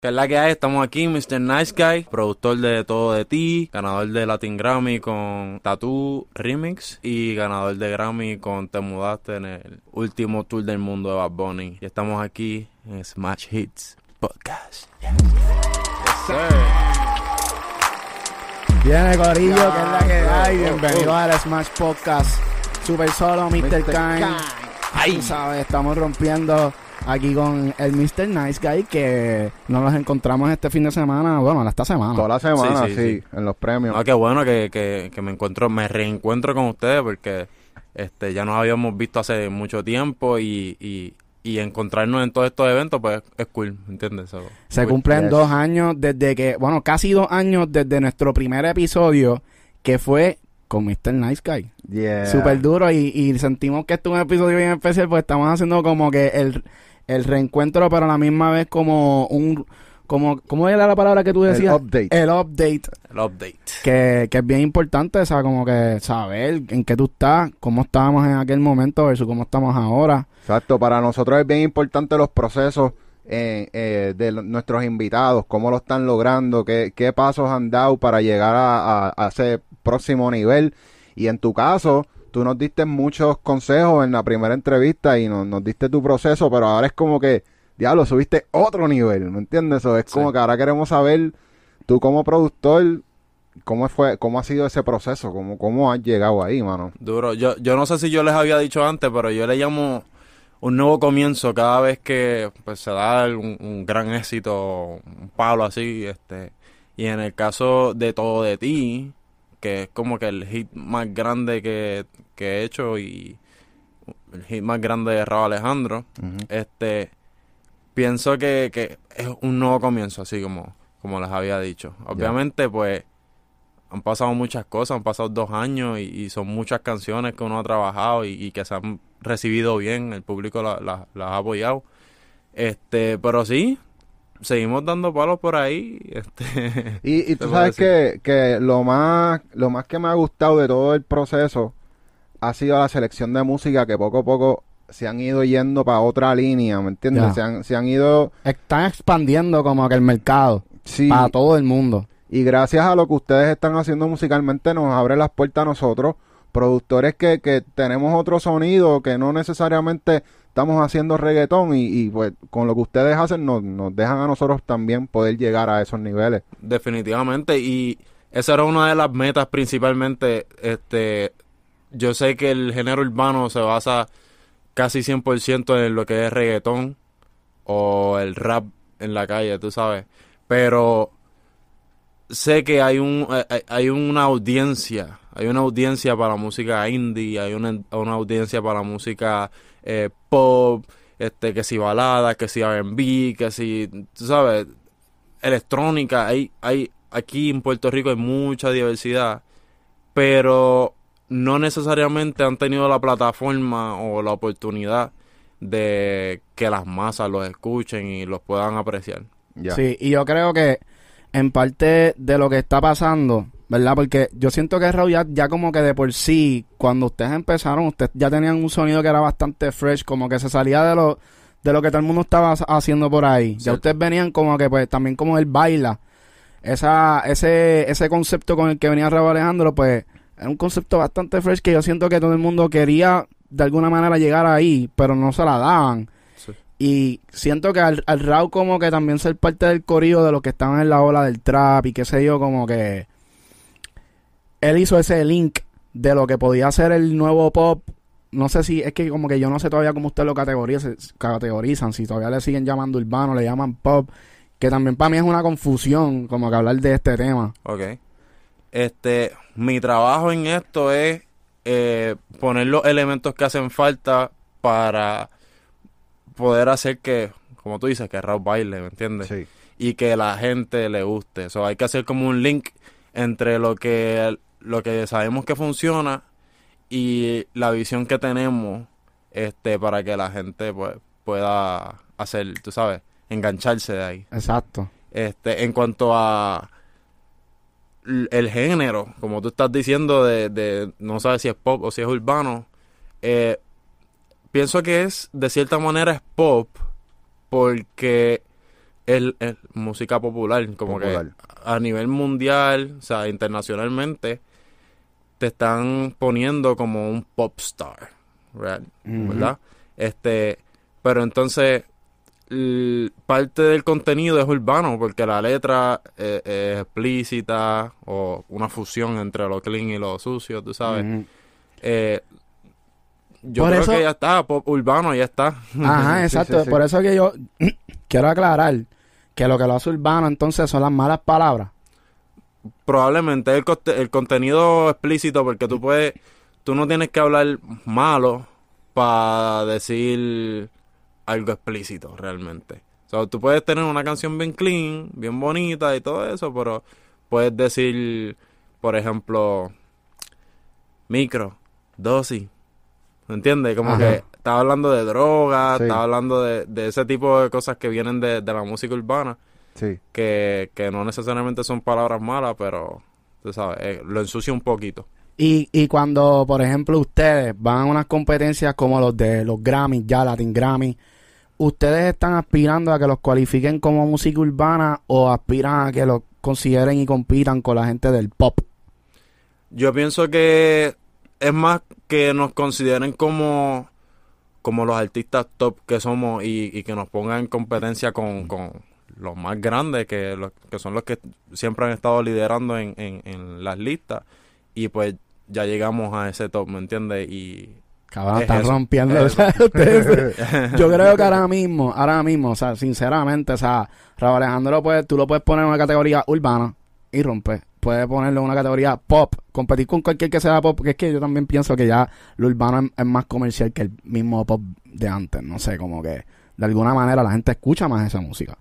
Que es la que hay, estamos aquí, Mr. Nice Guy, productor de Todo de Ti, ganador de Latin Grammy con Tattoo Remix y ganador de Grammy con Te Mudaste en el último tour del mundo de Bad Bunny. Y estamos aquí en Smash Hits Podcast. Viene Corillo, que es la que hay. Bienvenido al Smash Podcast. Super solo, Mr. Kine. Tú sabes, estamos rompiendo aquí con el Mr. Nice Guy que nos los encontramos este fin de semana, bueno, esta semana. Toda la semana, Sí, sí, sí, sí. en los premios. No, qué bueno que, que, que me encuentro, me reencuentro con ustedes porque este ya nos habíamos visto hace mucho tiempo y, y, y encontrarnos en todos estos eventos pues es cool, ¿entiendes? So, Se cool. cumplen Yes. dos años desde que, bueno, casi dos años desde nuestro primer episodio que fue con Mr. Nice Guy. Yeah. Súper duro y, y sentimos que este es un episodio bien especial porque estamos haciendo como que el, el reencuentro pero a la misma vez como un... Como, ¿Cómo era la palabra que tú El decías? update. El update. El update. que, que es bien importante, o sea, como que saber en qué tú estás, cómo estábamos en aquel momento versus cómo estamos ahora. Exacto, para nosotros es bien importante los procesos eh, eh, de nuestros invitados, cómo lo están logrando, qué, qué pasos han dado para llegar a, a- a ese próximo nivel. Y en tu caso, tú nos diste muchos consejos en la primera entrevista y nos, nos diste tu proceso, pero ahora es como que, diablo, subiste otro nivel, ¿me entiendes? O es Sí. como que ahora queremos saber, tú como productor, cómo fue, cómo ha sido ese proceso, cómo, cómo has llegado ahí, mano. Duro. Yo, yo no sé si yo les había dicho antes, pero yo le llamo un nuevo comienzo cada vez que pues se da un, un gran éxito, un palo así, este. Y en el caso de Todo de Ti, que es como que el hit más grande que, que he hecho y el hit más grande de Raúl Alejandro, este pienso que, que es un nuevo comienzo, así como, como les había dicho. Obviamente, pues, han pasado muchas cosas, han pasado dos años y, y son muchas canciones que uno ha trabajado y, y que se han recibido bien, el público la- la- las ha apoyado. Este, pero sí, seguimos dando palos por ahí. Este, Y, y tú sabes que, que lo más lo más que me ha gustado de todo el proceso ha sido la selección de música que poco a poco se han ido yendo para otra línea, ¿me entiendes? Se, han, se han ido... Están expandiendo como que el mercado Sí, para todo el mundo. y gracias a lo que ustedes están haciendo musicalmente nos abre las puertas a nosotros, productores que, que tenemos otro sonido, que no necesariamente estamos haciendo reggaetón y, y, pues con lo que ustedes hacen nos, nos dejan a nosotros también poder llegar a esos niveles. Definitivamente, y esa era una de las metas principalmente. Este, yo sé que el género urbano se basa casi 100% en lo que es reggaetón o el rap en la calle, tú sabes. Pero sé que hay un eh, hay- hay una audiencia, hay una audiencia para la música indie, hay una, una audiencia para la música eh, pop, este que si balada, que si R&B, que si, tú sabes, electrónica, hay, hay, aquí en Puerto Rico hay mucha diversidad, pero no necesariamente han tenido la plataforma o la oportunidad de que las masas los escuchen y los puedan apreciar. Ya. Sí, y yo creo que en parte de lo que está pasando, ¿verdad? Porque yo siento que Raúl ya, ya como que de por sí, cuando ustedes empezaron, ustedes ya tenían un sonido que era bastante fresh, como que se salía de lo, de lo que todo el mundo estaba ha- haciendo por ahí. Ya ustedes venían como que pues también como él baila. Esa, ese, ese concepto con el que venía Raúl Alejandro, pues, era un concepto bastante fresh que yo siento que todo el mundo quería de alguna manera llegar ahí, pero no se la daban. Sí. Y siento que al, al Raúl como que también ser parte del corillo de los que estaban en la ola del trap y qué sé yo, como que él hizo ese link de lo que podía ser el nuevo pop. No sé si, es que como que yo no sé todavía cómo ustedes lo categorizan, categorizan, si todavía le siguen llamando urbano, le llaman pop, que también para mí es una confusión como que hablar de este tema. Ok. Este, mi trabajo en esto es eh, poner los elementos que hacen falta para poder hacer que, como tú dices, que Raúl baile, ¿me entiendes? Sí. y que la gente le guste. Eso hay que hacer como un link entre lo que lo que sabemos que funciona y la visión que tenemos este para que la gente pues pueda hacer, tú sabes, engancharse de ahí. Exacto. Este, en cuanto a el género, como tú estás diciendo, de, de no sabes si es pop o si es urbano, eh, pienso que es, de cierta manera, es pop, porque es, es música popular, como Popular. que a nivel mundial, o sea, internacionalmente, te están poniendo como un pop star, ¿verdad? Este, pero entonces parte del contenido es urbano porque la letra eh, es explícita o una fusión entre lo clean y lo sucio, tú sabes. Eh, yo Por creo eso- que ya está, pop urbano ya está. Ajá, Sí, exacto. sí, sí. Por eso que yo quiero aclarar que lo que lo hace urbano entonces son las malas palabras. Probablemente el, el contenido explícito porque tú puedes, tú no tienes que hablar malo para decir algo explícito realmente. O sea, tú puedes tener una canción bien clean, bien bonita y todo eso, pero puedes decir, por ejemplo, micro, dosis. ¿Me entiendes? Como Ajá. que estás hablando de drogas, Sí. hablando de, de ese tipo de cosas que vienen de, de la música urbana Sí. que, que no necesariamente son palabras malas, pero tú sabes, eh, lo ensucia un poquito. Y, y cuando, por ejemplo, ustedes van a unas competencias como los de los Grammys, ya Latin Grammy, ¿ustedes están aspirando a que los cualifiquen como música urbana o aspiran a que los consideren y compitan con la gente del pop? Yo pienso que es más que nos consideren como, como los artistas top que somos y, y que nos pongan en competencia con, con los más grandes, que, los, que son los que siempre han estado liderando en, en, en las listas. Y pues ya llegamos a ese top, ¿me entiendes? Y Cabrón, Es están eso, rompiendo. es ustedes- yo creo que ahora mismo, ahora mismo, o sea, sinceramente, o sea, Raúl Alejandro puede- tú lo puedes poner en una categoría urbana y rompe. Puedes ponerlo en una categoría pop, competir con cualquier que sea pop, porque es que yo también pienso que ya lo urbano es, es más comercial que el mismo pop de antes. No sé, como que de alguna manera la gente escucha más esa música.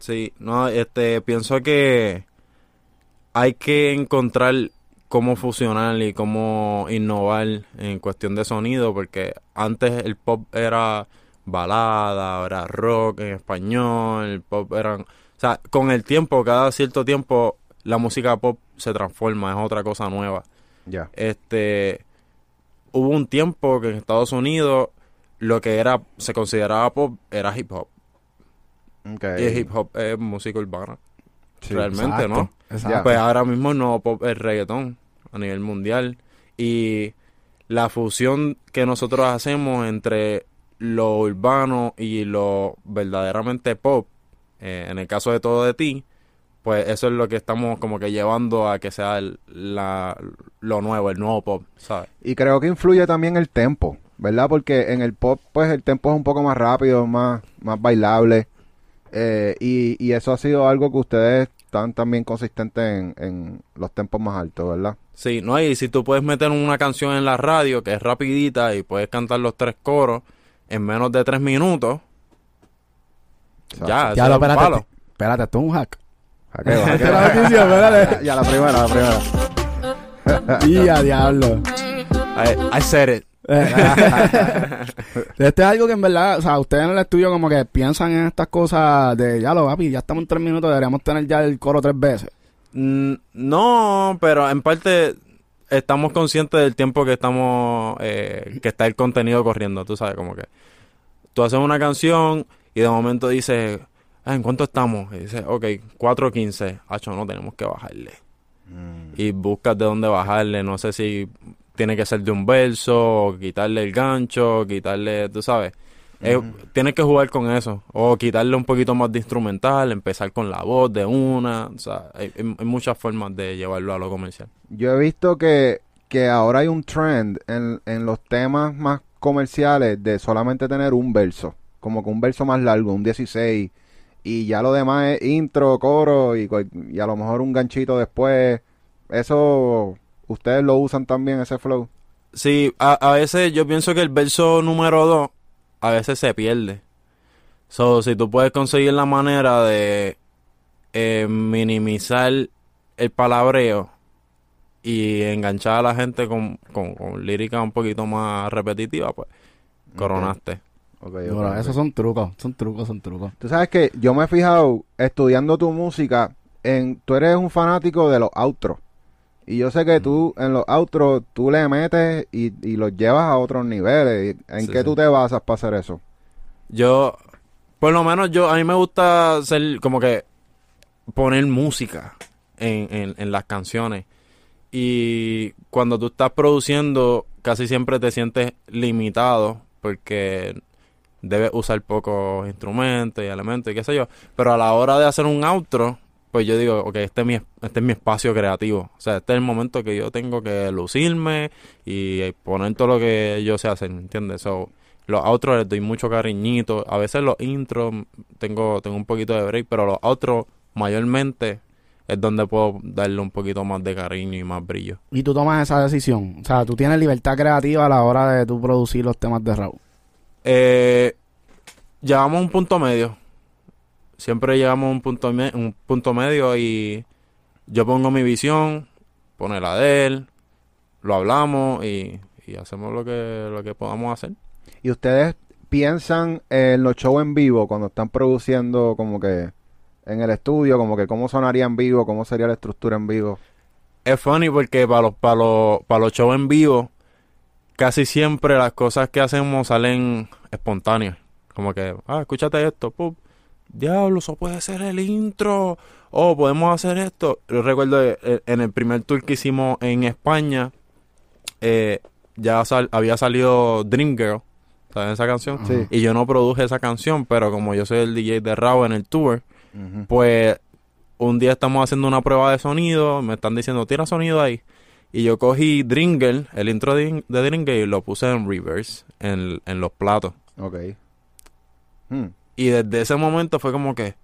Sí, no, este, pienso que hay que encontrar cómo fusionar y cómo innovar en cuestión de sonido, porque antes el pop era balada, era rock en español, el pop eran, o sea, con el tiempo, cada cierto tiempo, la música pop se transforma, es otra cosa nueva. Ya. Este, hubo un tiempo que en Estados Unidos lo que era, se consideraba pop era hip hop. Y el hip hop es música urbana Sí. realmente, ¿no? Exacto. Pues ahora mismo no pop es reggaetón a nivel mundial. Y la fusión que nosotros hacemos entre lo urbano y lo verdaderamente pop, eh, en el caso de todo de ti, pues eso es lo que estamos como que llevando a que sea el- la, lo nuevo, el nuevo pop, ¿sabes? Y creo que influye también el tempo, ¿verdad? Porque en el pop, pues el tempo es un poco más rápido, más, más bailable. Eh, y, y eso ha sido algo que ustedes están también consistentes en, en los tempos más altos, ¿verdad? Sí, no, y si tú puedes meter una canción en la radio que es rapidita y puedes cantar los tres coros en menos de tres minutos, Exacto. ya, Ya es lo, un espérate, palo. te- espérate, esto es un hack. Esta es la noticia, espérate. ya, ya, la primera, la primera. Y a diablo. I, I said it. Esto es algo que en verdad, o sea, ustedes en el estudio como que piensan en estas cosas de, ya lo papi, ya estamos en tres minutos, deberíamos tener ya el coro tres veces. Mm, No, pero en parte estamos conscientes del tiempo que estamos, eh, que está el contenido corriendo, tú sabes, como que tú haces una canción y de momento dices, "Ah, ¿en cuánto estamos? Y dices, ok, 4.15, hacho, no tenemos que bajarle. Y buscas de dónde bajarle, no sé si tiene que ser de un verso, quitarle el gancho, quitarle, tú sabes. Es- tienes que jugar con eso. O quitarle un poquito más de instrumental, empezar con la voz de una. O sea, hay, muchas formas de llevarlo a lo comercial. Yo he visto que, que ahora hay un trend en, en los temas más comerciales de solamente tener un verso, como que un verso más largo, un 16, y ya lo demás es intro, coro y, y a lo mejor un ganchito después. Eso, ¿ustedes lo usan también, ese flow? Sí, a, a veces yo pienso que el verso número 2 a veces se pierde. So, si tú puedes conseguir la manera de eh, minimizar el palabreo y enganchar a la gente con, con, con lírica un poquito más repetitiva, pues coronaste. Ok, ok, Bueno, ok. esos son trucos, son trucos, son trucos. Tú sabes que yo me he fijado estudiando tu música, en, tú eres un fanático de los outros. Y yo sé que tú en los outros tú le metes y, y los llevas a otros niveles. ¿En Sí, qué sí. tú te basas para hacer eso? Yo Por lo menos yo, a mí me gusta hacer como que poner música en, en, en las canciones. Y cuando tú estás produciendo, casi siempre te sientes limitado porque debes usar pocos instrumentos y elementos y qué sé yo. Pero a la hora de hacer un outro, pues yo digo, ok, este es mi, este es mi espacio creativo. O sea, este es el momento que yo tengo que lucirme y poner todo lo que yo sé hacer, ¿entiendes? So, los outros les doy mucho cariñito. A veces los intros tengo, tengo un poquito de break, pero los outros mayormente es donde puedo darle un poquito más de cariño y más brillo. Y tú tomas esa decisión. O sea, tú tienes libertad creativa a la hora de tú producir los temas de Raúl. Eh, llegamos a un punto medio. Siempre llegamos a un punto, me- un punto medio y yo pongo mi visión, pone la de él, lo hablamos y, y hacemos lo que, lo que podamos hacer. ¿Y ustedes piensan en los shows en vivo cuando están produciendo como que en el estudio, como que cómo sonaría en vivo, cómo sería la estructura en vivo? Es funny porque para los, para los, para los shows en vivo, casi siempre las cosas que hacemos salen espontáneas. Como que, ah, escúchate esto, pup. Diablo, eso puede ser el intro. Oh, podemos hacer esto. Yo recuerdo eh, en el primer tour que hicimos en España, eh, ya sal- había salido Dream Girl, ¿sabes esa canción? Sí. Y yo no produje esa canción, pero como yo soy el DJ de Raw en el tour, pues un día estamos haciendo una prueba de sonido, me están diciendo, tira sonido ahí. Y yo cogí Dringle, el intro de, de Dringle, y lo puse en reverse, en, en los platos. Ok. Hmm. Y desde ese momento fue como que,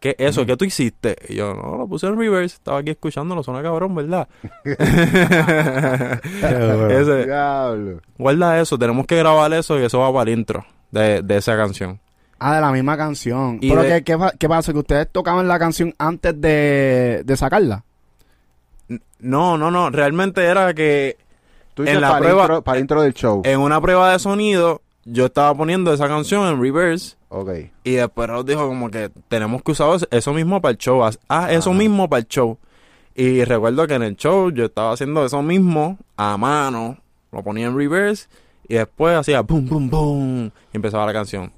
¿qué es eso? ¿Qué tú hiciste? Y yo, no, lo puse en reverse, estaba aquí escuchándolo, suena cabrón, ¿verdad? Ese- Diablo. guarda eso, tenemos que grabar eso y eso va para el intro de, de esa canción. Ah, de la misma canción. Y Pero de- ¿qué, qué, qué pasa? ¿Que ustedes tocaban la canción antes de, de sacarla? No, no, no, realmente era que Tú En la para, prueba- intro, para el intro del show. en una prueba de sonido yo estaba poniendo esa canción en reverse ok. y después nos dijo como que tenemos que usar eso- mismo para el show. Ah, eso mismo para el show. Y recuerdo que en el show yo estaba haciendo eso mismo a mano, lo ponía en reverse y después hacía boom, boom, boom y empezaba la canción.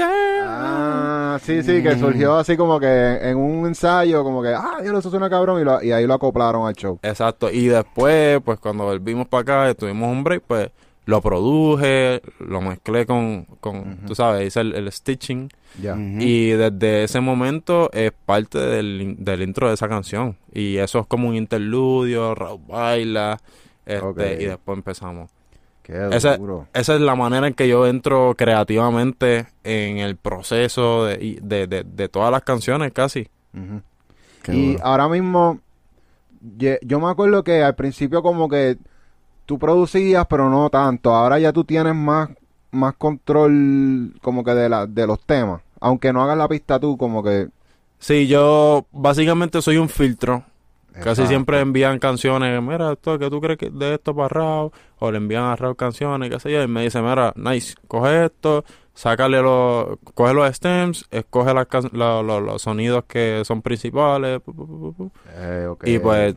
Ah, sí, sí, que surgió así como que en un ensayo, como que, ah, Dios, eso suena cabrón, y, lo- y ahí lo acoplaron al show. Exacto. Y después, pues cuando volvimos para acá, tuvimos un break, pues lo produje, lo mezclé con, con Ujú. tú sabes, hice el, el stitching. Ya. Ujú. Y desde ese momento es parte del, del intro de esa canción. Y eso es como un interludio, Raúl baila, este, Ok. y después empezamos. Duro. Esa es la manera en que yo entro creativamente en el proceso de, de, de, de todas las canciones casi. Qué Y duro. ahora mismo, yo me acuerdo que al principio como que tú producías, pero no tanto. Ahora ya tú tienes más, más control como que de, la, de los temas. Aunque no hagas la pista tú, como que... Sí, yo básicamente soy un filtro. Casi siempre envían canciones, mira, esto que tú crees que de esto para Raúl, o le envían a Raúl canciones, qué sé yo, y me dice, mira, nice, coge esto, sácale los, coge los stems, escoge las la- los sonidos que son principales. Eh, y pues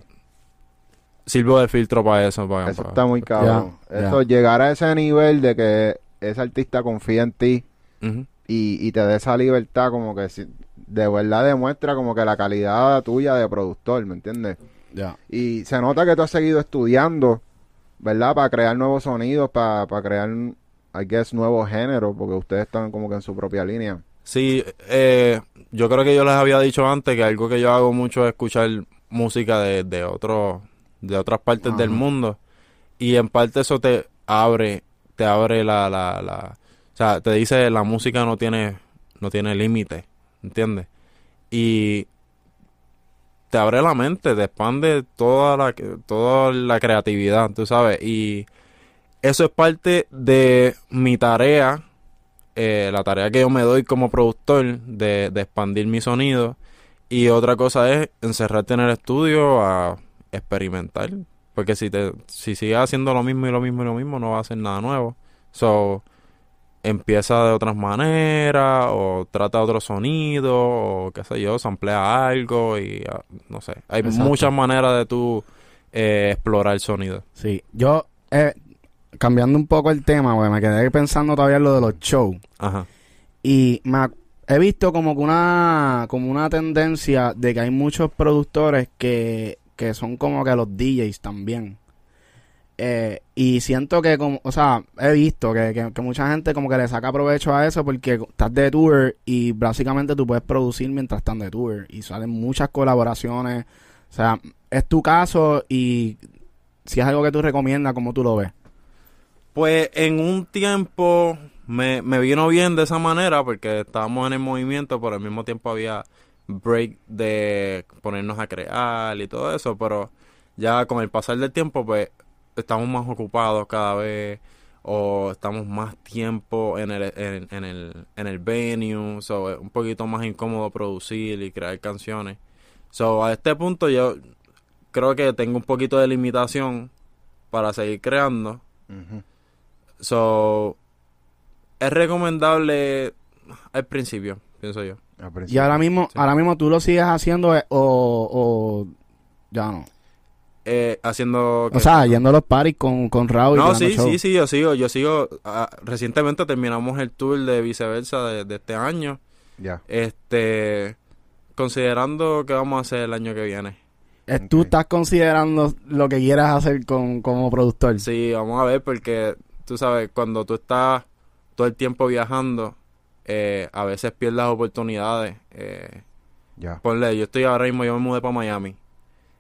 sirvo de filtro para eso. Para, Eso para- está muy cabrón. Ya, Eso, llegar a ese nivel de que ese artista confía en ti y, y te dé esa libertad como que si- de verdad demuestra como que la calidad tuya de productor, ¿me entiendes? Ya. Y se nota que tú has seguido estudiando, ¿verdad? Para crear nuevos sonidos, para, para crear, I guess, nuevos géneros, porque ustedes están como que en su propia línea. Sí, eh, yo creo que yo les había dicho antes que algo que yo hago mucho es escuchar música de, de otros de otras partes del mundo y en parte eso te abre te abre la, la, la o sea te dice la música no tiene no tiene límite ¿entiendes? y te abre la mente te expande toda la toda la creatividad tú sabes y eso es parte de mi tarea eh, la tarea que yo me doy como productor de, de expandir mi sonido y otra cosa es encerrarte en el estudio a experimentar porque si te si sigues haciendo lo mismo y lo mismo y lo mismo no va a hacer nada nuevo so empieza de otras maneras o trata otro sonido o qué sé yo samplea algo y ah, no sé hay Exacto. muchas maneras de tú eh, explorar el sonido Sí. Yo, eh, cambiando un poco el tema, güey, me quedé pensando todavía en lo de los shows. ajá Y me he visto como que una, como una tendencia de que hay muchos productores que, que son como que los DJs también. Eh, y siento que como, o sea, he visto que, que, mucha gente como que le saca provecho a eso porque estás de tour y básicamente tú puedes producir mientras estás de tour y salen muchas colaboraciones. O sea, es tu caso y si es algo que tú recomiendas, ¿cómo tú lo ves? Pues en un tiempo me, me vino bien de esa manera porque estábamos en el movimiento, pero al mismo tiempo había break de ponernos a crear y todo eso, pero ya con el pasar del tiempo pues estamos más ocupados cada vez o estamos más tiempo en el, en, en el, en el venue, so es un poquito más incómodo producir y crear canciones. So a este punto yo creo que tengo un poquito de limitación para seguir creando. Ujú. So, es recomendable al principio, pienso yo. Y ahora mismo, Sí. ahora mismo tú lo sigues haciendo eh, o, o ya no. Eh, haciendo... O sea, yendo a los parties con, con Raúl y no, sí, show. sí, sí, yo sigo, yo sigo. ah, recientemente terminamos el tour de viceversa de, de este año. Ya. Este, considerando que vamos a hacer el año que viene. Eh, Tú Ok. estás considerando lo que quieras hacer con, como productor. Sí, vamos a ver porque tú sabes, cuando tú estás todo el tiempo viajando, eh, a veces pierdes oportunidades. Eh. Ponle, yo estoy ahora mismo, yo me mudé para Miami.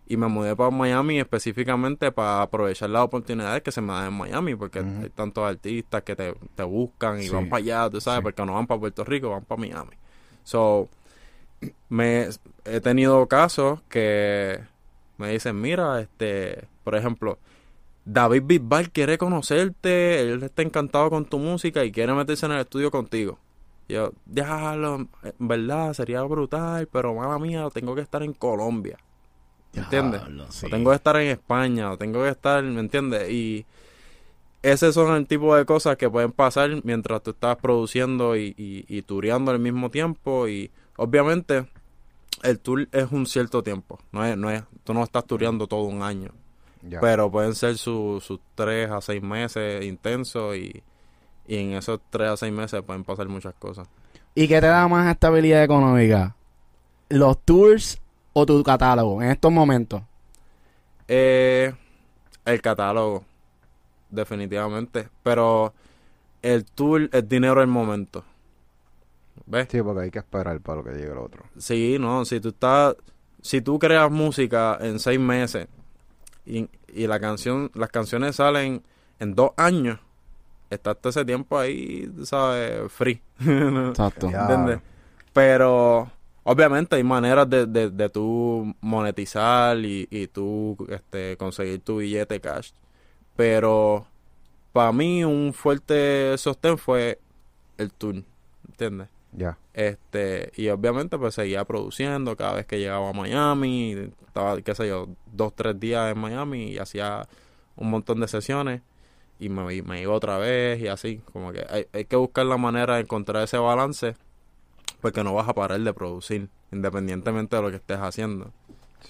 Y me mudé para Miami específicamente para aprovechar las oportunidades que se me dan en Miami, porque hay tantos artistas que te, te buscan y Sí. van para allá, tú sabes, Sí. porque no van para Puerto Rico, van para Miami. So, me he tenido casos que me dicen, mira, este, por ejemplo, David Bisbal quiere conocerte, él está encantado con tu música y quiere meterse en el estudio contigo. Y Yo, déjalo, en verdad sería brutal, pero mala mía, tengo que estar en Colombia. ¿Entiendes? Diablo, sí. O tengo que estar en España, o tengo que estar, ¿me entiendes? Y ese son el tipo de cosas que pueden pasar mientras tú estás produciendo y, y, y tureando al mismo tiempo. Y obviamente el tour es un cierto tiempo. No es, no es, tú no estás tureando todo un año. Ya. Pero pueden ser su- sus tres a seis meses intensos y, y en esos tres a seis meses pueden pasar muchas cosas. ¿Y qué te da más estabilidad económica? ¿Los tours o tu catálogo en estos momentos? Eh, el catálogo, definitivamente. Pero el tour es dinero del momento. ¿Ves? Sí, porque hay que esperar para lo que llegue el otro. Sí, no, si tú estás, si tú creas música en seis meses y, y la canción, las canciones salen en dos años, estás todo ese tiempo ahí, sabes, free. Exacto. ¿Entiendes? Pero obviamente hay maneras de, de, de tú monetizar y, y tú este, conseguir tu billete cash. Pero para mí un fuerte sostén fue el tour, ¿entiendes? Ya. Este, y obviamente pues seguía produciendo cada vez que llegaba a Miami, estaba, qué sé yo, dos, tres días en Miami y hacía un montón de sesiones y me, y me iba otra vez y así, como que hay, hay que buscar la manera de encontrar ese balance porque no vas a parar de producir, independientemente de lo que estés haciendo.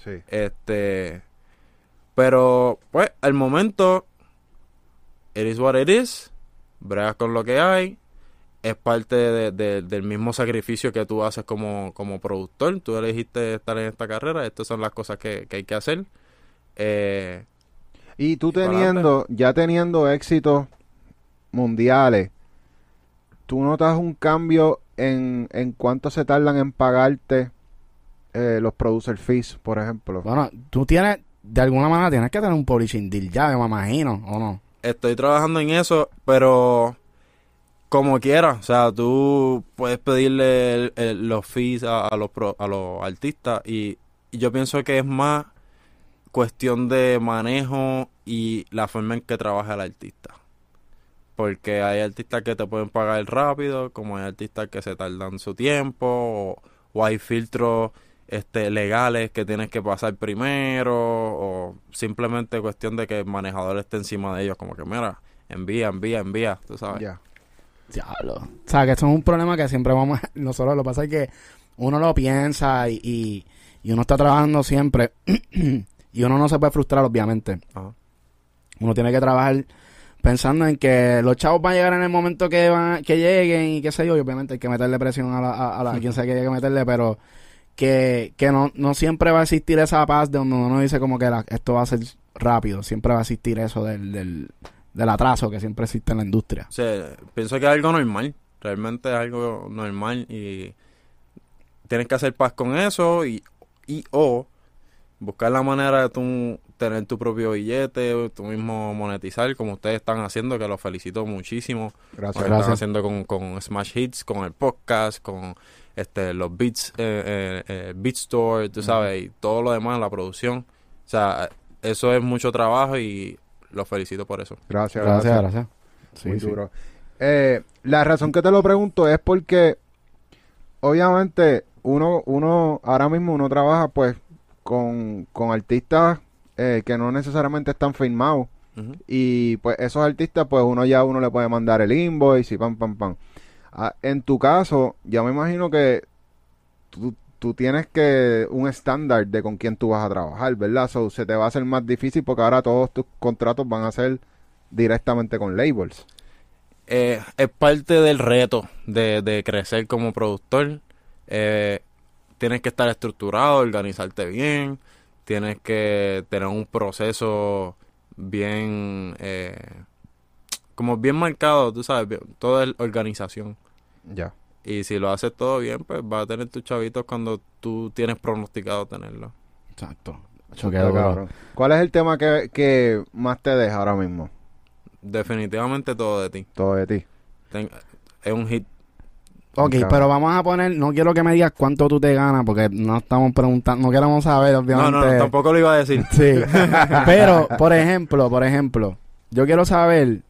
Sí. Este, pero pues al momento, it is what it is, bregas con lo que hay, es parte de- de- del mismo sacrificio que tú haces como, como productor, tú elegiste estar en esta carrera, estas son las cosas que, que hay que hacer. Eh, Y tú teniendo, ya teniendo éxitos mundiales, ¿tú notas un cambio en, en cuánto se tardan en pagarte eh, los producer fees, por ejemplo? Bueno, tú tienes, de alguna manera tienes que tener un publishing deal ya, me imagino, ¿o no? estoy trabajando en eso, pero como quiera, o sea, tú puedes pedirle el- el- los fees a, a los pro- a los artistas y, y yo pienso que es más cuestión de manejo y la forma en que trabaja el artista. Porque hay artistas que te pueden pagar rápido, como hay artistas que se tardan su tiempo, o, o hay filtros este, legales que tienes que pasar primero, o simplemente cuestión de que el manejador esté encima de ellos, como que mira, envía, envía, envía, tú sabes. Ya. Diablo. O sea, que eso es un problema que siempre vamos a... Nosotros lo que pasa es que uno lo piensa y, y, y uno está trabajando siempre y uno no se puede frustrar, obviamente. Ajá. Uno tiene que trabajar pensando en que los chavos van a llegar en el momento que van, que lleguen y qué sé yo, y obviamente hay que meterle presión a, la, a, a la- a quien sea que haya que meterle, pero que, que no, no siempre va a existir esa paz de donde uno dice como que la- esto va a ser rápido, siempre va a existir eso del, del, del atraso que siempre existe en la industria. Sea, pienso que es algo normal. Realmente es algo normal y tienes que hacer paz con eso y, y o buscar la manera de tú tener tu propio billete, tú mismo monetizar, como ustedes están haciendo, que los felicito muchísimo. Gracias. Gracias. están haciendo con, con Smash Hits, con el podcast, con este los beats, eh, eh, eh, Beat Store, tú sabes, y todo lo demás, la producción. O sea, eso es mucho trabajo y los felicito por eso. Gracias, Gracias, gracias. gracias. Sí, Muy sí. duro. Eh, la razón que te lo pregunto es porque, obviamente, uno, uno, ahora mismo uno trabaja pues con, con artistas eh, que no necesariamente están firmados. Y pues esos artistas, pues uno ya uno le puede mandar el invoice y pam, pam, pam. Ah, en tu caso, ya me imagino que tú, tú tienes que un estándar de con quién tú vas a trabajar, ¿verdad? So, se te va a hacer más difícil porque ahora todos tus contratos van a ser directamente con labels. Eh, es parte del reto de, de crecer como productor. Eh, tienes que estar estructurado, organizarte bien, tienes que tener un proceso bien, eh, como bien marcado, tú sabes, bien- todo es organización. Ya. Y si lo haces todo bien, pues vas a tener tus chavitos cuando tú tienes pronosticado tenerlo. Exacto. Duro. cabrón. ¿Cuál es el tema que, que más te deja ahora mismo? Definitivamente todo de ti. Todo de ti. Ten- es un hit. Ok, pero vamos a poner, no quiero que me digas cuánto tú te ganas, porque no estamos preguntando, no queremos saber, No, obviamente. no, no, tampoco lo iba a decir. Sí. Pero, por ejemplo, por ejemplo, yo quiero saber,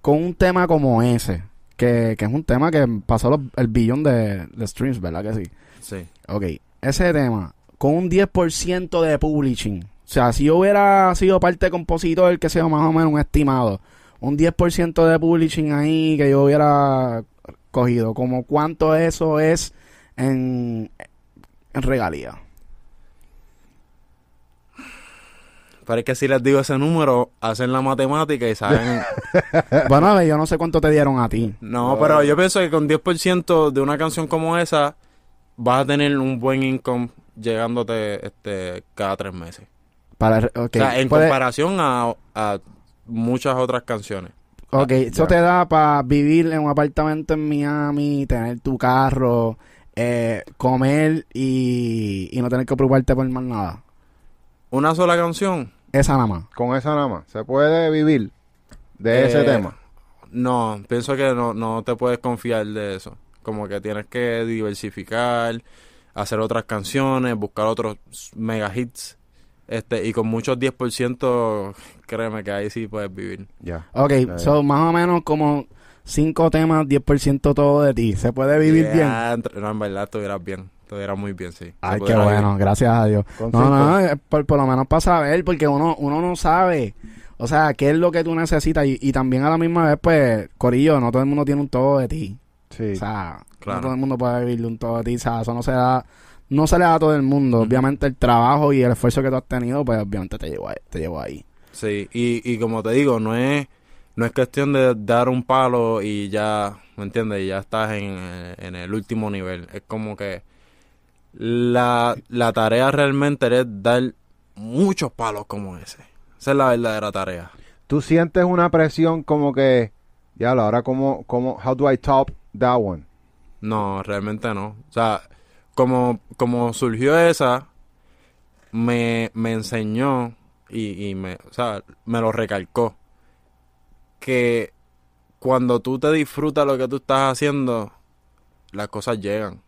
con un tema como ese, que, que es un tema que pasó los- el billón de, de streams, ¿verdad que sí? Sí. Ok, ese tema, con un 10% de publishing, o sea, si yo hubiera sido parte de compositor, que sea más o menos un estimado, un 10% de publishing ahí que yo hubiera cogido, como cuánto eso es en, en regalía. Pero es que si les digo ese número, hacen la matemática y saben. bueno, a ver, yo no sé cuánto te dieron a ti. no, pero yo pienso que con 10% de una canción como esa, vas a tener un buen income llegándote este cada tres meses. Para, ok, O sea, en puede- comparación a, a muchas otras canciones. Ok, eso ya. te da para vivir en un apartamento en Miami, tener tu carro, eh, comer y, y no tener que preocuparte por más nada. Una sola canción, Esa nada más. Con esa nada más. ¿Se puede vivir de ese Eh, tema? no, pienso que no, no te puedes confiar de eso. Como que tienes que diversificar, hacer otras canciones, buscar otros mega hits. Este, y con muchos 10%, créeme que ahí sí puedes vivir. Ya. Ok, Ya, son más o menos como cinco temas, 10% todo de ti. ¿Se puede vivir bien? No, en verdad estuvieras bien. Estuvieras muy bien, sí. Ay, qué bueno, vivir. gracias a Dios. No, no, es por, por lo menos para saber, porque uno, uno no sabe, o sea, qué es lo que tú necesitas y, y también a la misma vez, pues, Corillo, no todo el mundo tiene un todo de ti. Sí. O sea, Claro. no todo el mundo puede vivir de un todo de ti, o sea, eso no se da, no se le da a todo el mundo. Obviamente el trabajo y el esfuerzo que tú has tenido, pues obviamente te llevó ahí. Te llevó ahí. Sí, y, y como te digo, no es, no es cuestión de dar un palo y ya, ¿me entiendes? Y ya estás en, en el último nivel. Es como que la, la tarea realmente es dar muchos palos como ese. Esa es la verdadera tarea. Tú sientes una presión como que, ya, ahora como, como, how do I top that one? No, realmente no. O sea, como, como surgió esa, me, me enseñó y, y me, o sea, me lo recalcó. Que cuando tú te disfrutas lo que tú estás haciendo, las cosas llegan.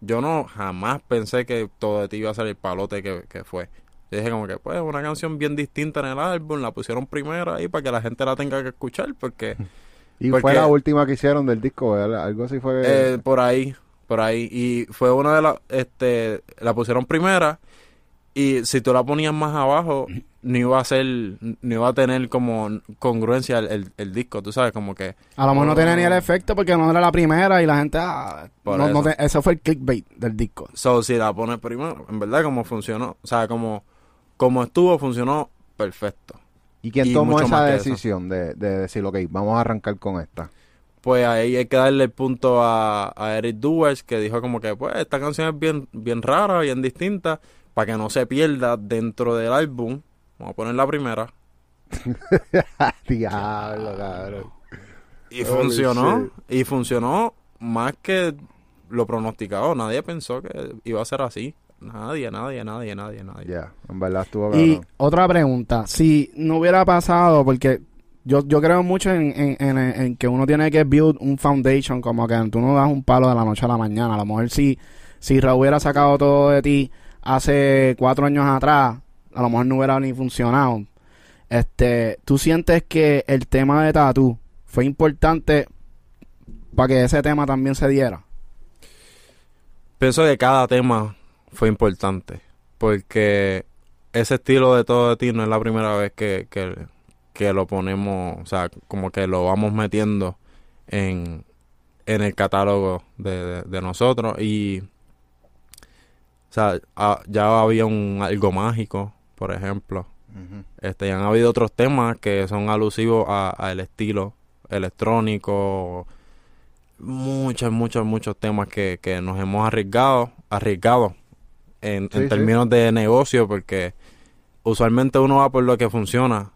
Yo no jamás pensé que todo de ti iba a ser el palote que, que fue. Yo dije como que, pues, una canción bien distinta en el álbum, la pusieron primero ahí para que la gente la tenga que escuchar, porque Y Porque- fue la última que hicieron del disco, ¿verdad? Algo así fue. Eh, por ahí, por ahí. Y fue una de las, este, la pusieron primera. Y si tú la ponías más abajo, no iba a ser, no iba a tener como congruencia el, el- el disco, tú sabes, como que, A lo mejor no Oh. tiene ni el efecto porque no era la primera y la gente, ah, Por no, no eso. te- eso fue el clickbait del disco. so, si la pones primero, en verdad como funcionó, o sea, como, como estuvo, funcionó perfecto. ¿Y quién Y tomó esa decisión de, de decir, ok, vamos a arrancar con esta? Pues ahí hay que darle el punto a, a Eric Duers, que dijo como que, pues, esta canción es bien, bien rara, bien distinta, para que no se pierda dentro del álbum. Vamos a poner la primera. Diablo, cabrón. Y Holy funcionó. Y funcionó más que lo pronosticado. Nadie pensó que iba a ser así. Nadie, nadie, nadie, nadie, nadie. Ya, en verdad estuvo Y otra pregunta, si no hubiera pasado, porque yo, yo creo mucho en, en, en- que uno tiene que build un foundation, como que tú no das un palo de la noche a la mañana. A lo mejor si, si Raúl hubiera sacado todo de ti hace cuatro años atrás, a lo mejor no hubiera ni funcionado. Este, ¿tú sientes que el tema de Tatu fue importante para que ese tema también se diera? Pienso que cada tema fue importante. Porque ese estilo de todo de ti no es la primera vez que, que, que lo ponemos, o sea, como que lo vamos metiendo en, en el catálogo de, de- de nosotros. Y, o sea, ya había un algo mágico, por ejemplo. Este, y han habido otros temas que son alusivos a- al estilo electrónico. Muchos, muchos, muchos temas que, que nos hemos arriesgado, arriesgado en, Sí, en sí. términos de negocio, porque usualmente uno va por lo que funciona,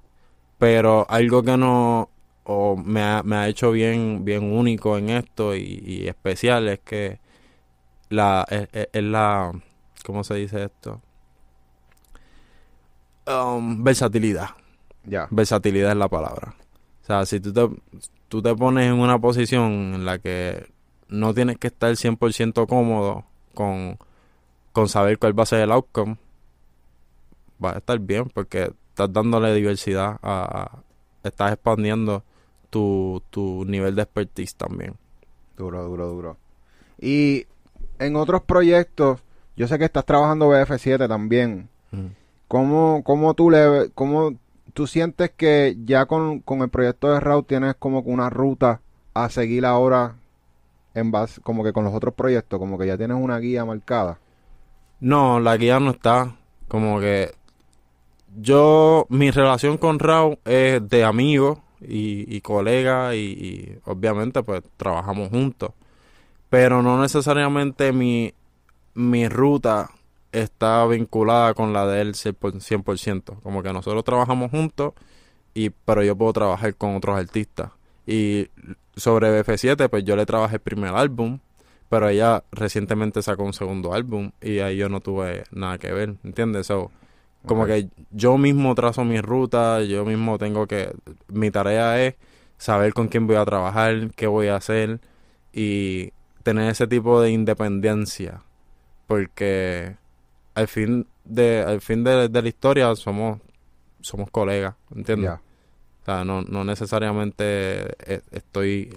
pero algo que no o me, ha, me ha hecho bien, bien único en esto y, y especial es que la es, es- es la ¿cómo se dice esto? Um, versatilidad. Ya. Versatilidad es la palabra. O sea, si tú te, tú te pones en una posición en la que no tienes que estar 100% cómodo con, con saber cuál va a ser el outcome, va a estar bien porque estás dándole diversidad a... a- estás expandiendo tu, tu nivel de expertise también. Duro, duro, duro. Y en otros proyectos, yo sé que estás trabajando BF7 también. ¿Cómo, cómo tú le, cómo tú sientes que ya con, con el proyecto de Raw tienes como una ruta a seguir ahora en base, como que con los otros proyectos, como que ya tienes una guía marcada? No, la guía no está. Como que yo, mi relación con Raúl es de amigo y, colega y, obviamente pues trabajamos juntos. Pero no necesariamente mi, mi ruta está vinculada con la de él 100%. 100%. Como que nosotros trabajamos juntos, y pero yo puedo trabajar con otros artistas. Y sobre BF7 pues yo le trabajé el primer álbum pero ella recientemente sacó un segundo álbum y ahí yo no tuve nada que ver, ¿entiendes? So, como que yo mismo trazo mi ruta, yo mismo tengo que... Mi tarea es saber con quién voy a trabajar, qué voy a hacer y tener ese tipo de independencia porque al fin de al fin de, de la historia somos somos colegas, ¿entiendes? O sea, no, no necesariamente eh, estoy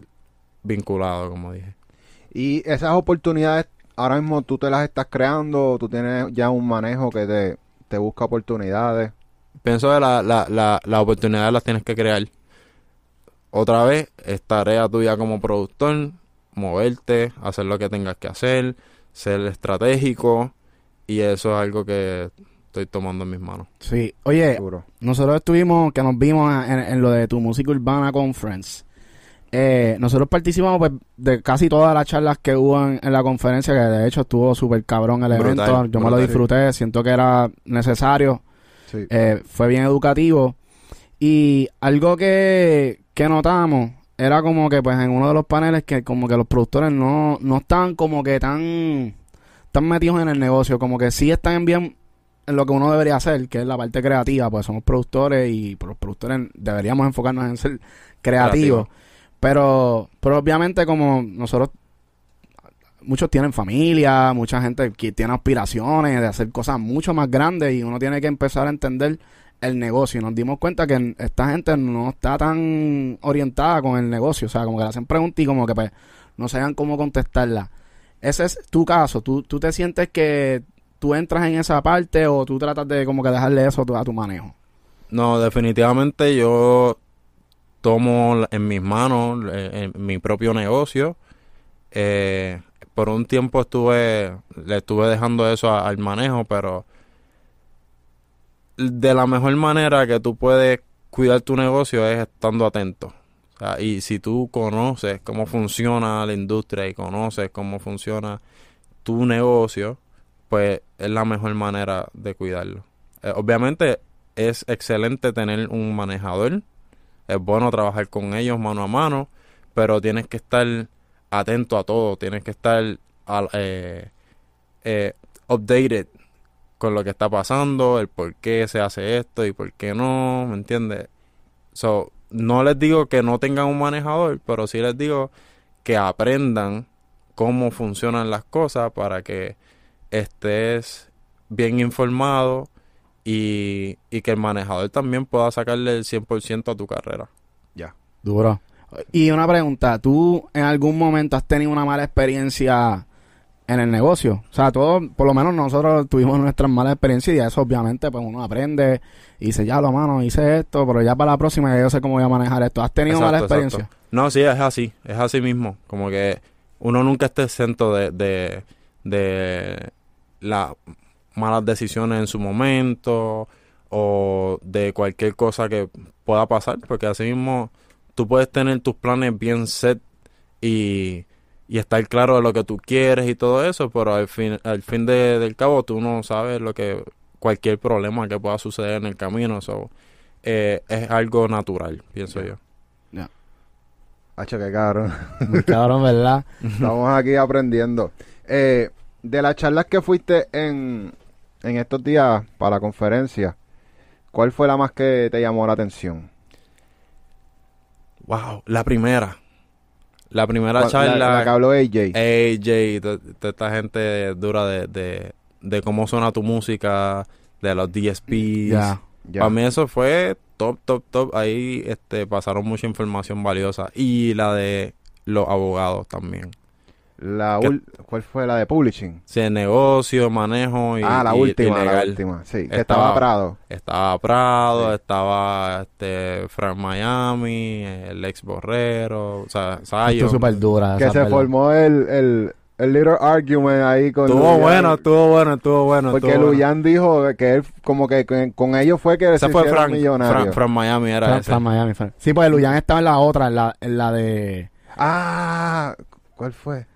vinculado, como dije. Y esas oportunidades, ahora mismo tú te las estás creando, tú tienes ya un manejo que te, te busca oportunidades. Pienso que la, la, la, la oportunidad las tienes que crear. Otra vez, es tarea tuya como productor, moverte, hacer lo que tengas que hacer, ser estratégico, y eso es algo que estoy tomando en mis manos. Sí. Oye, nosotros estuvimos, que nos vimos en, en lo de tu música urbana conference. Eh, nosotros participamos pues, de casi todas las charlas que hubo en, en la conferencia, que de hecho estuvo súper cabrón el Brutal, evento. Yo me lo disfruté, siento que era necesario, Sí. eh, fue bien educativo. Y algo que, que notamos era como que pues en uno de los paneles que como que los productores no, no estaban como que tan, tan metidos en el negocio, como que sí están bien en lo que uno debería hacer, que es la parte creativa, pues somos productores y los productores deberíamos enfocarnos en ser creativos. Creativo. Pero, pero obviamente como nosotros, muchos tienen familia, mucha gente que tiene aspiraciones de hacer cosas mucho más grandes y uno tiene que empezar a entender el negocio. Nos dimos cuenta que esta gente no está tan orientada con el negocio, o sea, como que le hacen preguntas y como que pues no saben cómo contestarla. Ese es tu caso, tú, tú te sientes que tú entras en esa parte o tú tratas de como que dejarle eso a tu- a tu manejo. No, definitivamente yo tomo en mis manos mi propio negocio. Eh, por un tiempo estuve, le estuve dejando eso al manejo, pero de la mejor manera que tú puedes cuidar tu negocio es estando atento. Y si tú conoces cómo funciona la industria y conoces cómo funciona tu negocio, pues es la mejor manera de cuidarlo. Eh, obviamente es excelente tener un manejador, es bueno trabajar con ellos mano a mano, pero tienes que estar atento a todo, tienes que estar al- eh, eh, updated con lo que está pasando, el por qué se hace esto y por qué no, ¿me entiendes? So, no les digo que no tengan un manejador, pero sí les digo que aprendan cómo funcionan las cosas para que estés bien informado y, y que el manejador también pueda sacarle el 100% a tu carrera. Duro. Y una pregunta, ¿tú en algún momento has tenido una mala experiencia en el negocio? O sea, todos, por lo menos nosotros tuvimos nuestras malas experiencias y de eso obviamente pues uno aprende y dice, ya lo mano, hice esto, pero ya para la próxima ya yo sé cómo voy a manejar esto. ¿Has tenido mala experiencia? exacto. No, sí, es así, es así mismo. Como que uno nunca esté exento de, de, de las malas decisiones en su momento o de cualquier cosa que pueda pasar, porque así mismo tú puedes tener tus planes bien set y, y estar claro de lo que tú quieres y todo eso, pero al fin, al fin de- del cabo tú no sabes lo que cualquier problema que pueda suceder en el camino, so, eh, es algo natural, pienso yo. Hacho, qué cabrón. Muy cabrón, ¿verdad? Estamos aquí aprendiendo. Eh, de las charlas que fuiste en, en estos días para la conferencia, ¿cuál fue la más que te llamó la atención? Wow, la primera. La primera ¿Cuál- charla. La, la que habló AJ. AJ, de esta gente dura de, de, de cómo suena tu música, de los DSPs. Ya. Ya. Para mí eso fue top, top, top. Ahí este, pasaron mucha información valiosa. Y la de los abogados también. La ul- ¿Cuál fue la de publishing? Sí, negocio, manejo y, ah, la y- y última, la legal. última. Sí, que Estaba- estaba Prado. Estaba Prado, Sí. estaba este, Frank Miami, el ex Borrero, o sea, es súper dura. Que esa se pelea. formó el, el, el little argument ahí con Estuvo Luyan. bueno, estuvo bueno, estuvo bueno. Porque estuvo bueno. Luyan dijo que él, como que con, con ellos fue que Ese se fue hicieron Frank, millonarios. Frank, Frank Miami, era Fran- ese. Fran Miami, Fran. Sí, pues Luyan estaba en la otra, en la, en la de... Ah, ¿cuál fue?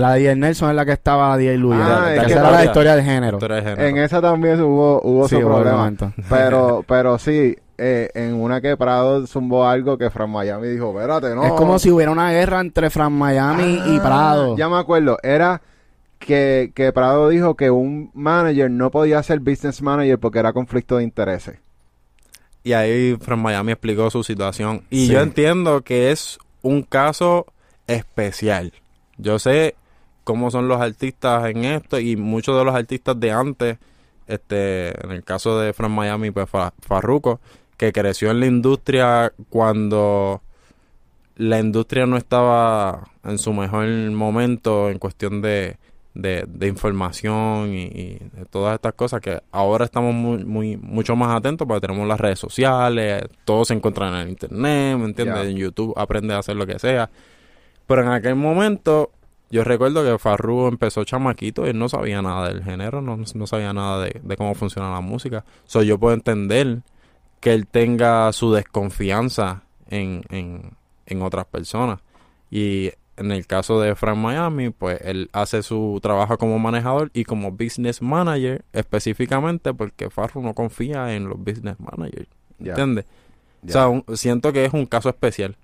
La de DJ Nelson es la que estaba DJ Luyan. Ah, esa era la historia del género. En esa también hubo, hubo Sí, su hubo problema. Pero, pero sí, eh, en una que Prado zumbó algo que Fran Miami dijo, espérate, no. Es como si hubiera una guerra entre Fran Miami y Ah, Prado. Ya me acuerdo, era que, que Prado dijo que un manager no podía ser business manager porque era conflicto de intereses. Y ahí Frank Miami explicó su situación. Y Sí. yo entiendo que es un caso especial. Yo sé cómo son los artistas en esto y muchos de los artistas de antes, este, en el caso de Frank Miami, pues Fa- Farruko, que creció en la industria cuando la industria no estaba en su mejor momento en cuestión de, de, de información y, y de todas estas cosas que ahora estamos muy, muy mucho más atentos porque tenemos las redes sociales, todo se encuentra en el internet, ¿me entiendes? En YouTube aprende a hacer lo que sea. Pero en aquel momento yo recuerdo que Farruko empezó chamaquito y él no sabía nada del género, no, no sabía nada de, de cómo funciona la música. So, yo puedo entender que él tenga su desconfianza en, en, en otras personas. Y en el caso de Frank Miami, pues él hace su trabajo como manejador y como business manager específicamente porque Farru no confía en los business managers. ¿Entiendes? O sea, un- siento que es un caso especial.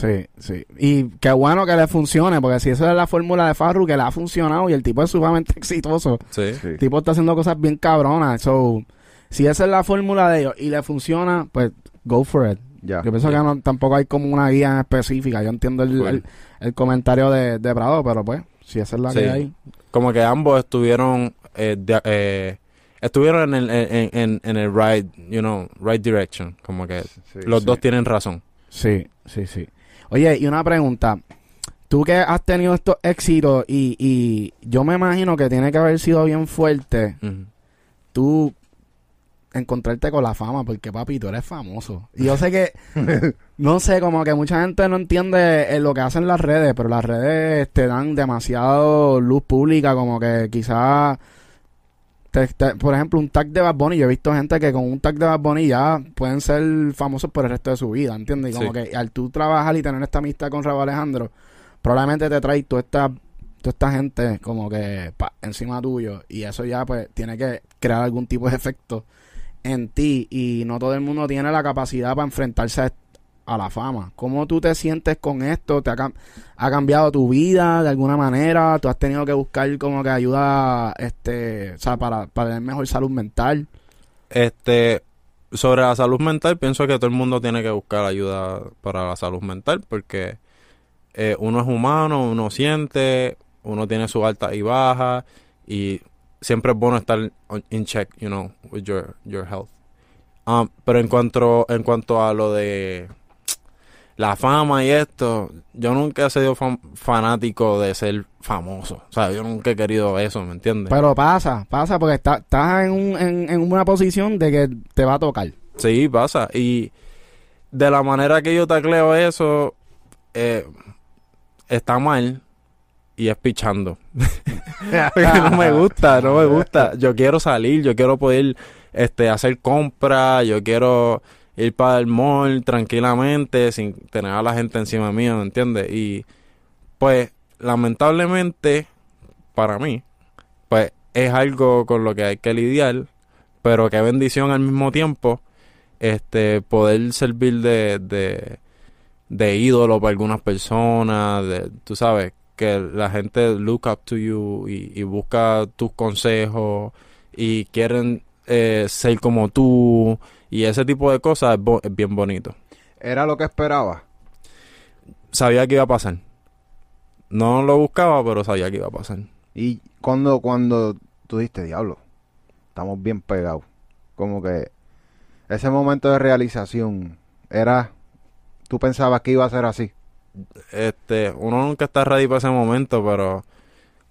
Sí, sí. Y qué bueno que le funcione, porque si esa es la fórmula de Farru, que le ha funcionado y el tipo es sumamente exitoso. Sí. Sí. El tipo está haciendo cosas bien cabronas. So, si esa es la fórmula de ellos y le funciona, pues go for it. Ya. Yo pienso que no- tampoco hay como una guía específica. Yo entiendo el, Cool. el- el comentario de, de Prado, pero pues, si esa es la Sí. que hay. Como que ambos estuvieron eh, de- eh, estuvieron en el, en, en- en el right, you know, right direction. Como que Sí, los sí. dos tienen razón. Sí, sí, sí. Oye, y una pregunta. Tú que has tenido estos éxitos y, y yo me imagino que tiene que haber sido bien fuerte tú encontrarte con la fama, porque papi, tú eres famoso. Y yo sé que, no sé, como que mucha gente no entiende eh, lo que hacen las redes, pero las redes te dan demasiado luz pública, como que quizás te- te- por ejemplo, un tag de Bad Bunny, yo he visto gente que con un tag de Bad Bunny ya pueden ser famosos por el resto de su vida, ¿entiendes? Y como Sí. que al tú trabajar y tener esta amistad con Raúl Alejandro, probablemente te trae toda esta, toda esta gente como que pa, encima tuyo y eso ya pues tiene que crear algún tipo de efecto en ti y no todo el mundo tiene la capacidad para enfrentarse a, a la fama. ¿Cómo tú te sientes con esto? ¿Te ha, cam- ha cambiado tu vida de alguna manera? ¿Tú has tenido que buscar como que ayuda, este, o sea, para, tener mejor salud mental? Este, sobre la salud mental, pienso que todo el mundo tiene que buscar ayuda para la salud mental porque eh, uno es humano, uno siente, uno tiene su alta y baja y siempre es bueno estar in check, you know, with your, your health. Um, pero en cuanto, en cuanto a lo de la fama y esto, yo nunca he sido fan- fanático de ser famoso. O sea, yo nunca he querido eso, ¿me entiendes? Pero pasa, pasa porque está- estás en, un, en, en una posición de que te va a tocar. Sí, pasa. Y de la manera que yo tacleo eso, eh, está mal y es pichando. Porque no me gusta, no me gusta. Yo quiero salir, yo quiero poder este, hacer compras, yo quiero ir para el mall tranquilamente sin tener a la gente encima mío, ¿me entiendes? Y pues lamentablemente para mí, pues es algo con lo que hay que lidiar, pero qué bendición al mismo tiempo este poder servir de, de, ídolo para algunas personas, de, tú sabes, que la gente look up to you y, y busca tus consejos y quieren eh, ser como tú y ese tipo de cosas es, bo- es bien bonito. Era lo que esperaba. Sabía que iba a pasar. No lo buscaba, pero sabía que iba a pasar. Y cuando, cuando tú dijiste, diablo, estamos bien pegados. Como que ese momento de realización era, tú pensabas que iba a ser así. este, uno nunca está ready para ese momento, pero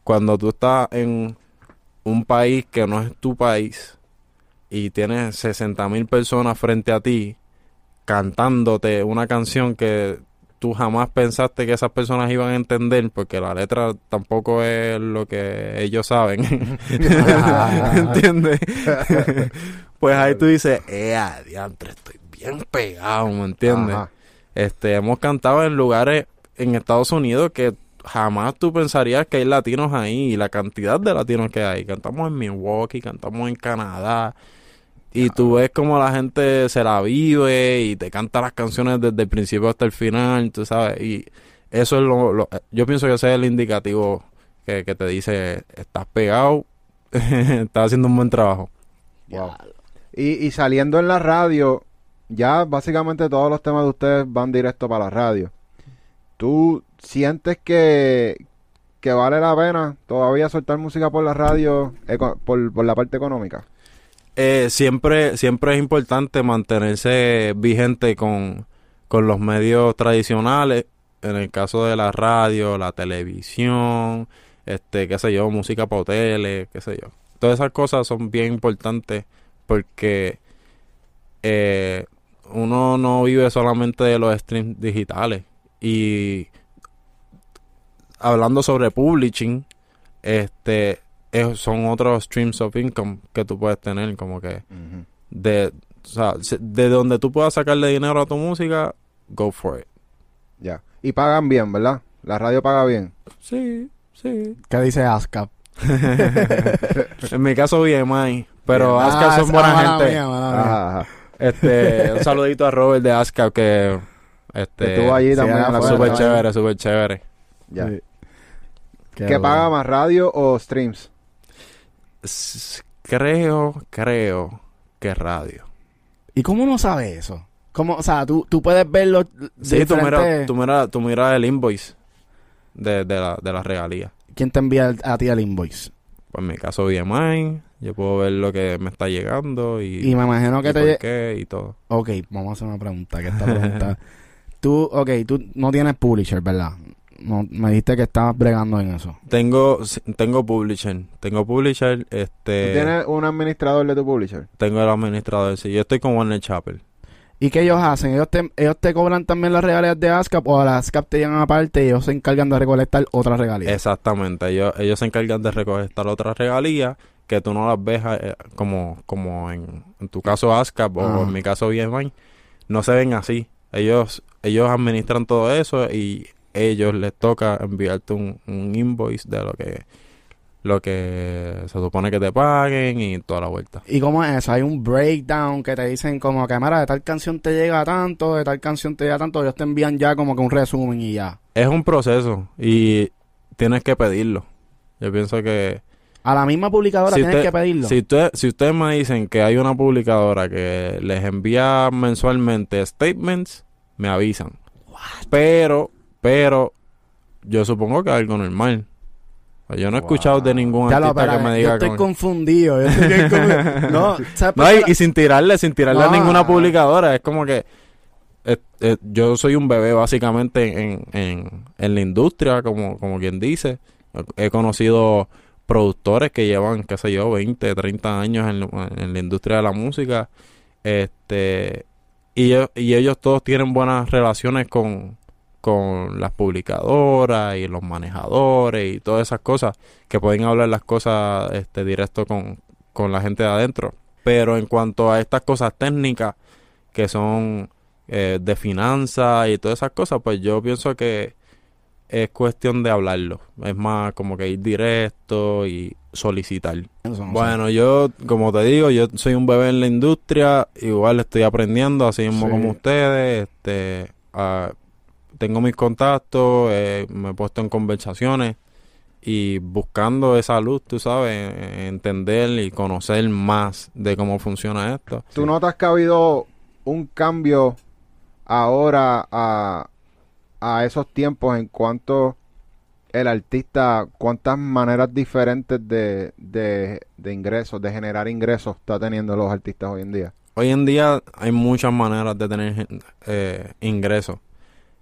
cuando tú estás en un país que no es tu país y tienes 60 mil personas frente a ti cantándote una canción que tú jamás pensaste que esas personas iban a entender porque la letra tampoco es lo que ellos saben. ¿Entiendes? pues ahí tú dices, eh, adiantre, estoy bien pegado, ¿me entiendes? Ajá. Este, hemos cantado en lugares en Estados Unidos que jamás tú pensarías que hay latinos ahí y la cantidad de latinos que hay. Cantamos en Milwaukee, cantamos en Canadá y tú ves como la gente se la vive y te canta las canciones desde el principio hasta el final, tú sabes, y eso es lo, lo- yo pienso que ese es el indicativo que, que te dice, estás pegado, estás haciendo un buen trabajo. Wow. Y, y saliendo en la radio, ya básicamente todos los temas de ustedes van directo para la radio. ¿Tú sientes que, que vale la pena todavía soltar música por la radio por, por la parte económica? Eh, siempre, siempre es importante mantenerse vigente con, con los medios tradicionales. En el caso de la radio, la televisión, este, qué sé yo, música para hoteles, qué sé yo. Todas esas cosas son bien importantes porque eh, uno no vive solamente de los streams digitales. Y hablando sobre publishing, este, es- son otros streams of income que tú puedes tener, como que de, o sea, se- de donde tú puedas sacarle dinero a tu música, go for it. Ya. Y pagan bien, ¿verdad? La radio paga bien. Sí, sí. ¿Qué dice ASCAP? en mi caso BMI, pero Ah, ASCAP son buena gente. mía, mala mía. Ajá, ajá. Este, un saludito a Robert de ASCAP que este Estuvo allí sí, también. súper chévere, súper chévere. Ya. Sí. Qué ¿Qué duro. paga más, radio o streams? Creo, creo que radio. ¿Y cómo uno sabe eso? ¿Cómo, o sea, tú, tú puedes verlo Sí, tú miras tú mira, tú mira el invoice de, de la, de la regalía. ¿Quién te envía el- a ti el invoice? Pues en mi caso BMI, yo puedo ver lo que me está llegando y, Y me imagino y que te... por qué y todo. Ok, vamos a hacer una pregunta. Que esta pregunta... tú, ok, tú no tienes publisher, ¿verdad? No, me dijiste que estabas bregando en eso. Tengo, tengo publisher, tengo publisher, ¿Tú este, tienes un administrador de tu publisher? tengo el administrador, sí, yo estoy con Warner Chappell. ¿Y qué ellos hacen? ¿Ellos te, ellos te cobran también las regalías de ASCAP o a las ASCAP te llegan aparte y ellos se encargan de recolectar otras regalías? Exactamente, ellos, ellos se encargan de recoger otra regalía que tú no las ves eh, como, como en, en tu caso ASCAP o en mi caso BMI, no se ven así. Ellos, ellos administran todo eso y ellos les toca enviarte un, un invoice de lo que lo que se supone que te paguen y toda la vuelta. ¿Y cómo es eso? Hay un breakdown que te dicen como que, mira, de tal canción te llega tanto, de tal canción te llega tanto, ellos te envían ya como que un resumen y ya. Es un proceso y tienes que pedirlo. Yo pienso que A la misma publicadora Si tienes usted- que pedirlo. Si, usted- si ustedes me dicen que hay una publicadora que les envía mensualmente statements, me avisan. Pero, pero, yo supongo que es algo normal. Yo no he Wow. escuchado de ningún Ya lo, artista que me yo diga estoy como- confundido. Yo estoy bien confundido. no, ¿sabes por No, qué y, la- y sin tirarle, sin tirarle a ninguna publicadora. Es como que eh, eh, yo soy un bebé básicamente en, en, en la industria, como, como quien dice. He conocido productores que llevan, qué sé yo, 20, 30 años en, la- en la industria de la música. Este, y, ellos- y ellos todos tienen buenas relaciones con, con las publicadoras y los manejadores y todas esas cosas que pueden hablar las cosas este, directo con, con la gente de adentro. Pero en cuanto a estas cosas técnicas que son eh, de finanzas y todas esas cosas, pues yo pienso que es cuestión de hablarlo. Es más como que ir directo y solicitar. Bueno, yo, como te digo, yo soy un bebé en la industria, igual estoy aprendiendo, así mismo Sí. como ustedes, este, ah, tengo mis contactos, eh, me he puesto en conversaciones y buscando esa luz, tú sabes, entender y conocer más de cómo funciona esto. ¿Tú notas que ha habido un cambio ahora a, a esos tiempos en cuanto el artista, cuántas maneras diferentes de, de, de ingresos, de generar ingresos está teniendo los artistas hoy en día? Hoy en día hay muchas maneras de tener eh, ingresos.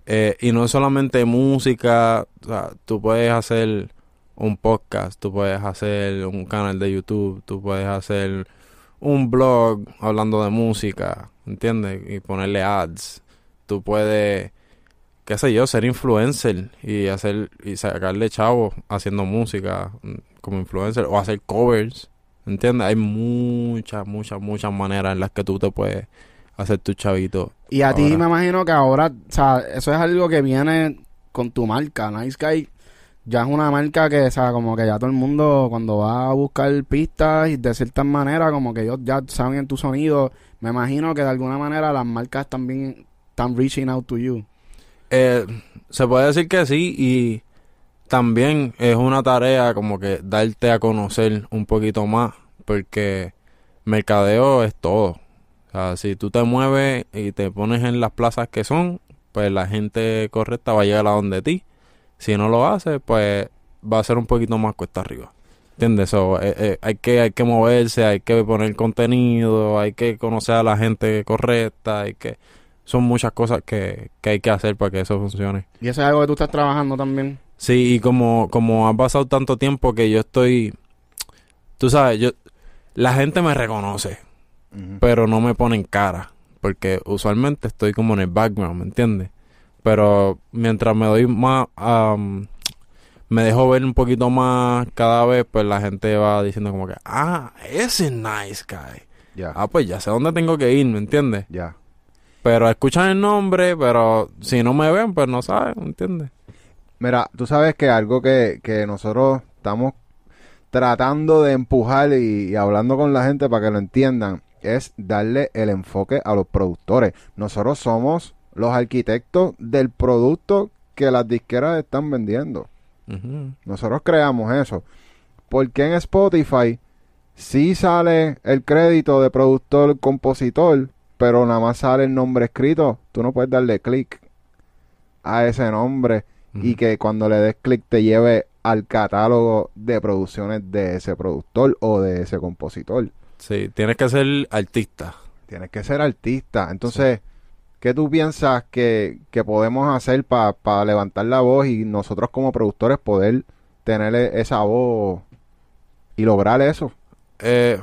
Eh, y no solamente música, o sea, tú puedes hacer un podcast, tú puedes hacer un canal de YouTube, tú puedes hacer un blog hablando de música, ¿entiendes? Y ponerle ads. Tú puedes, qué sé yo, ser influencer y hacer y sacarle chavo haciendo música mm, como influencer o hacer covers, ¿entiendes? Hay muchas, muchas, muchas maneras en las que tú te puedes hacer tu chavito. Y a ti me imagino que ahora, o sea, eso es algo que viene con tu marca. Nice Guy ya es una marca que, o sea, como que ya todo el mundo cuando va a buscar pistas y de cierta manera, como que ellos ya saben en tu sonido. Me imagino que de alguna manera las marcas también están reaching out to you. Eh, se puede decir que sí y también es una tarea como que darte a conocer un poquito más porque mercadeo es todo. O sea, si tú te mueves y te pones en las plazas que son, pues la gente correcta va a llegar a donde ti. Si no lo haces, pues va a ser un poquito más cuesta arriba. ¿Entiendes? So, eh, eh, hay, que, hay que moverse, hay que poner contenido, hay que conocer a la gente correcta, hay que... Son muchas cosas que, que hay que hacer para que eso funcione. Y eso es algo que tú estás trabajando también. Sí, y como, como ha pasado tanto tiempo que yo estoy... Tú sabes, yo... La gente me reconoce, Pero no me ponen cara. Porque usualmente estoy como en el background, ¿me entiendes? Pero mientras me doy más... am, me dejo ver un poquito más cada vez, pues la gente va diciendo como que... Ah, ese nice guy. Ya, Ah, pues ya sé dónde tengo que ir, ¿me entiendes? ya. Pero escuchan el nombre, pero si no me ven, pues no saben, ¿me entiendes? Mira, tú sabes que algo que, que nosotros estamos tratando de empujar y, y hablando con la gente para que lo entiendan es darle el enfoque a los productores. Nosotros somos los arquitectos del producto que las disqueras están vendiendo. Nosotros creamos eso. Porque en Spotify sí sale el crédito de productor, compositor, pero nada más sale el nombre escrito. Tú no puedes darle clic a ese nombre y que cuando le des clic te lleve al catálogo de producciones de ese productor o de ese compositor. Sí, tienes que ser artista. Tienes que ser artista. Entonces, ¿qué tú piensas que, que podemos hacer para levantar la voz y nosotros como productores poder tener e- esa voz y lograr eso? Eh,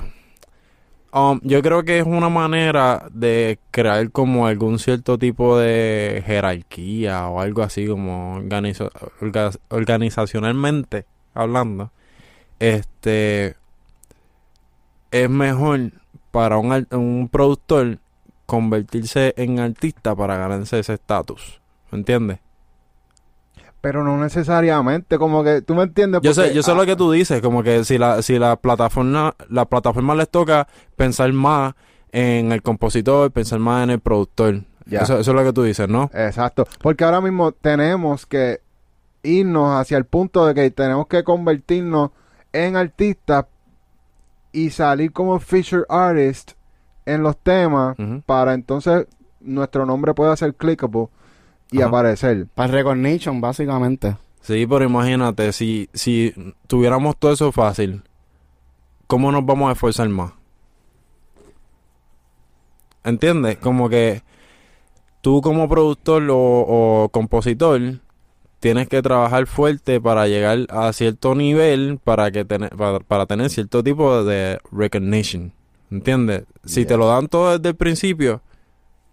um, yo creo que es una manera de crear como algún cierto tipo de jerarquía o algo así como organizo- orga- organizacionalmente hablando. Este, es mejor para un, un productor convertirse en artista para ganarse ese estatus. ¿Me entiendes? Pero no necesariamente, como que, ¿tú me entiendes? Yo sé, yo sé ah, lo que tú dices, como que si la, si la plataforma, la plataforma les toca pensar más en el compositor, pensar más en el productor. Ya. Eso, eso es lo que tú dices, ¿no? Exacto, porque ahora mismo tenemos que irnos hacia el punto de que tenemos que convertirnos en artistas y salir como feature artist en los temas para entonces nuestro nombre pueda ser clickable y Ajá. aparecer. Para recognition, básicamente. Sí, pero imagínate, si, si tuviéramos todo eso fácil, ¿cómo nos vamos a esforzar más? ¿Entiendes? Como que tú como productor o, o compositor tienes que trabajar fuerte para llegar a cierto nivel para que tener, para, para tener cierto tipo de recognition. ¿Entiendes? Si te lo dan todo desde el principio,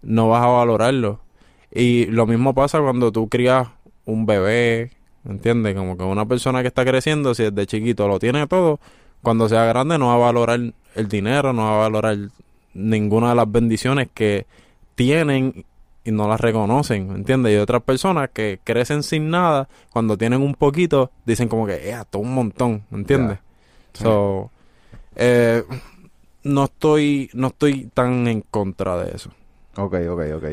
no vas a valorarlo. Y lo mismo pasa cuando tú crías un bebé, ¿entiendes? Como que una persona que está creciendo, si desde chiquito lo tiene todo, cuando sea grande no va a valorar el dinero, no va a valorar ninguna de las bendiciones que tienen y no las reconocen, ¿entiendes? Y otras personas que crecen sin nada, cuando tienen un poquito, dicen como que, eh, todo un montón, ¿entiendes? Sí. So, eh, no estoy, no estoy tan en contra de eso. Ok, ok, ok.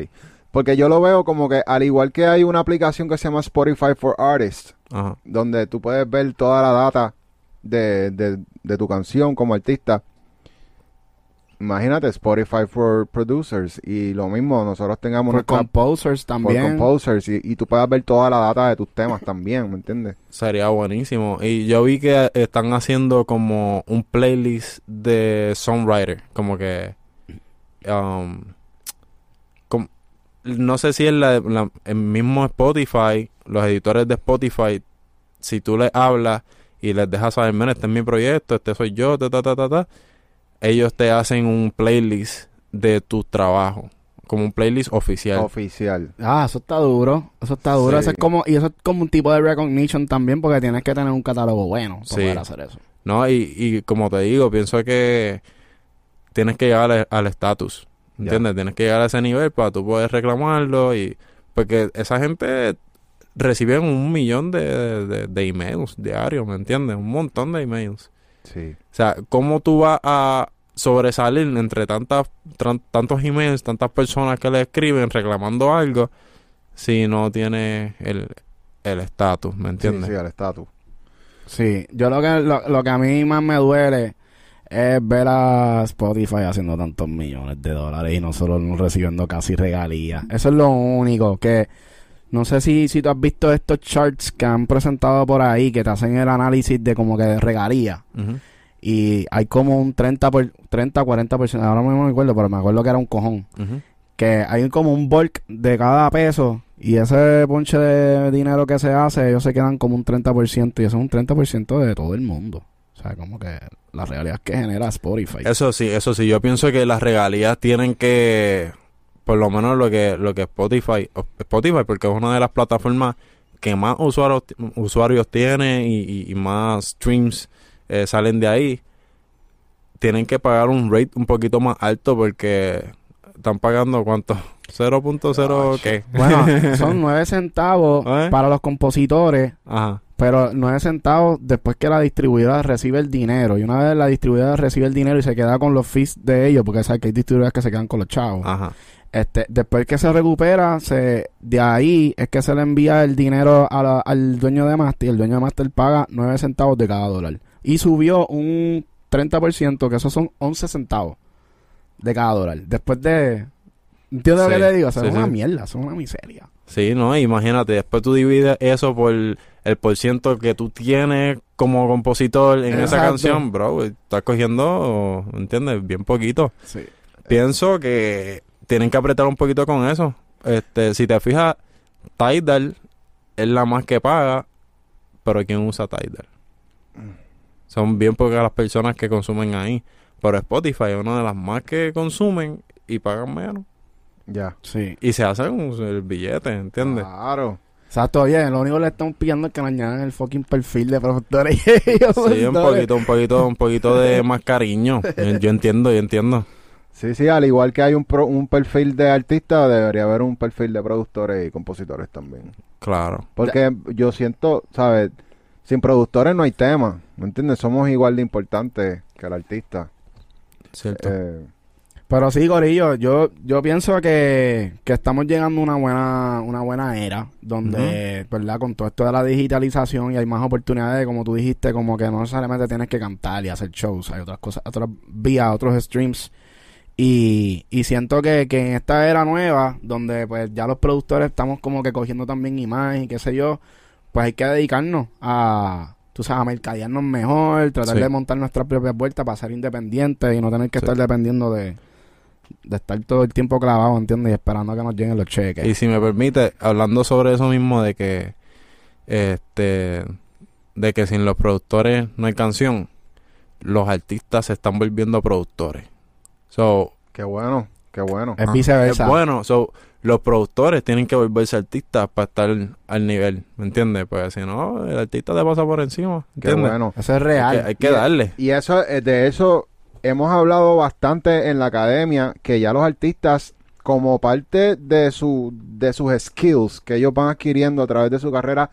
Porque yo lo veo como que al igual que hay una aplicación que se llama Spotify for Artists, Ajá. donde tú puedes ver toda la data de, de, de tu canción como artista. Imagínate Spotify for Producers y lo mismo, nosotros tengamos Por nuestra- composers for también. Composers y, y tú puedas ver toda la data de tus temas también, ¿me entiendes? Sería buenísimo. Y yo vi que están haciendo como un playlist de songwriter. Como que. um, no sé si es la, la- el mismo Spotify, los editores de Spotify, si tú les hablas y les dejas saber, mira, este es mi proyecto, este soy yo, ta, ta, ta, ta, ta", ellos te hacen un playlist de tu trabajo. Como un playlist oficial. Oficial. Ah, eso está duro. Eso está duro. Sí. Eso es como, y eso es como un tipo de recognition también, porque tienes que tener un catálogo bueno para Sí. poder hacer eso. No, y, y como te digo, pienso que tienes que llegar al- estatus. ¿Entiendes? Tienes que llegar a ese nivel para tú poder reclamarlo y porque esa gente recibe un millón de, de, de emails diarios, ¿me entiendes? Un montón de emails. Sí. O sea, ¿cómo tú vas a sobresalir entre tantas tantos emails, tantas personas que le escriben reclamando algo si no tienes el el estatus, ¿me entiendes? sí, al estatus. Sí, yo lo que, lo, lo que a mí más me duele es ver a Spotify haciendo tantos millones de dólares y nosotros no recibiendo casi regalías. Eso es lo único que... No sé si, si tú has visto estos charts que han presentado por ahí que te hacen el análisis de como que de regalías. Ujú. Y hay como un 30, por, 30 40%, ahora no me acuerdo, pero me acuerdo que era un cojón. Que hay como un bulk de cada peso y ese ponche de dinero que se hace, ellos se quedan como un 30% y eso es un 30% de todo el mundo. O sea, como que la realidad que genera Spotify. Eso sí, eso sí. Yo pienso que las regalías tienen que, por lo menos lo que lo que Spotify, Spotify, porque es una de las plataformas que más usuarios usuarios tiene y, más streams eh, salen de ahí, tienen que pagar un rate un poquito más alto porque están pagando cuánto, 0.0 qué. Bueno, son 9 centavos ¿Eh? para los compositores, Ajá. pero 9 centavos después que la distribuidora recibe el dinero. Y una vez la distribuidora recibe el dinero y se queda con los fees de ellos, porque sabes que hay distribuidoras que se quedan con los chavos. Ajá. Este, después que se recupera, se, de ahí es que se le envía el dinero a la- al dueño de Master y el dueño de Master paga 9 centavos de cada dólar. Y subió un 30%, que esos son 11 centavos de cada dólar. Después de... ¿Entiendes lo Sí, que le digo? O sea, sí, es una sí. mierda, es una miseria. Sí, no, imagínate, después tú divides eso por el por ciento que tú tienes como compositor en esa canción, bro, estás cogiendo, ¿entiendes? Bien poquito. Sí. Pienso que tienen que apretar un poquito con eso. Este, si te fijas, Tidal es la más que paga, pero ¿quién usa Tidal? Son bien pocas las personas que consumen ahí. Pero Spotify es una de las más que consumen y pagan menos. Ya. Sí. Y se hacen el billete, ¿entiendes? Claro. Exacto, oye, lo único que le estamos pidiendo es que le añadan el fucking perfil de productores Sí, un poquito, un poquito, un poquito de más cariño. Yo, yo entiendo, yo entiendo. Sí, sí, al igual que hay un, pro- un perfil de artista, debería haber un perfil de productores y compositores también. Claro. Porque yo siento, ¿sabes? Sin productores no hay tema, ¿me entiendes? Somos igual de importantes que el artista. Cierto. Eh, Pero sí, Gorillo, yo, yo pienso que, que estamos llegando a una buena, una buena era donde, ¿verdad? Con todo esto de la digitalización y hay más oportunidades, como tú dijiste, como que no necesariamente tienes que cantar y hacer shows, hay otras cosas, otras vías, otros streams. Y, y siento que, que en esta era nueva, donde pues ya los productores estamos como que cogiendo también imagen y qué sé yo, pues hay que dedicarnos a, tú sabes, a mercadearnos mejor, tratar Sí. de montar nuestras propias vueltas para ser independientes y no tener que Sí. estar dependiendo de, de estar todo el tiempo clavado, ¿entiendes? Y esperando a que nos lleguen los cheques. Y si me permite, hablando sobre eso mismo de que este de que sin los productores no hay canción, los artistas se están volviendo productores. So, qué bueno, qué bueno. es viceversa. es bueno, so los productores tienen que volverse artistas para estar al nivel, ¿me entiendes? Pues si no, el artista te pasa por encima, Qué bueno. Eso es Hay real. que, hay que Y- darle. Y eso, eh, de eso hemos hablado bastante en la academia, que ya los artistas, como parte de, su, de sus skills que ellos van adquiriendo a través de su carrera,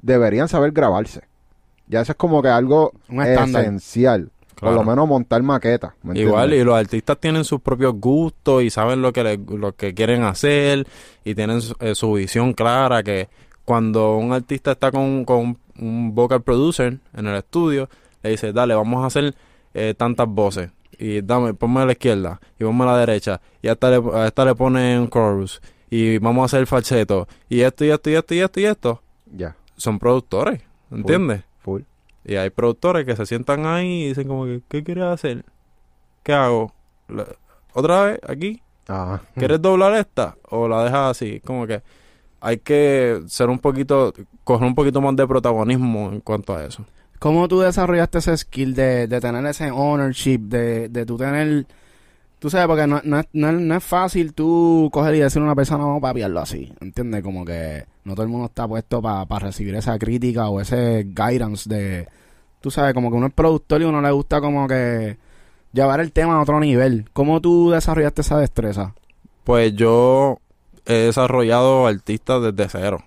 deberían saber grabarse. Ya eso es como que algo Un Por lo menos montar maquetas. ¿me Igual, y entiendes? los artistas tienen sus propios gustos y saben lo que, le- lo que quieren hacer y tienen su, eh, su visión clara que cuando un artista está con, con un vocal producer en el estudio, le dice, dale, vamos a hacer eh, tantas voces y dame, ponme a la izquierda y ponme a la derecha y a esta le, a esta le pone un chorus y vamos a hacer falseto y esto y esto y esto y esto y esto. Ya, Son productores, ¿entiendes? full. Y hay productores que se sientan ahí y dicen como que, ¿qué quieres hacer? ¿Qué hago? La- ¿Otra vez? ¿Aquí? Ajá. ¿Quieres doblar esta? ¿O la dejas así? Como que hay que ser un poquito, coger un poquito más de protagonismo en cuanto a eso. ¿Cómo tú desarrollaste ese skill de, de tener ese ownership, de, de tú tener... Tú sabes, porque no, no, no, no es fácil tú coger y decir a una persona, vamos a papiarlo así, ¿entiendes? Como que no todo el mundo está puesto para recibir esa crítica o ese guidance de... Tú sabes, como que uno es productor y uno le gusta como que llevar el tema a otro nivel. ¿Cómo tú desarrollaste esa destreza? Pues yo he desarrollado artistas desde cero.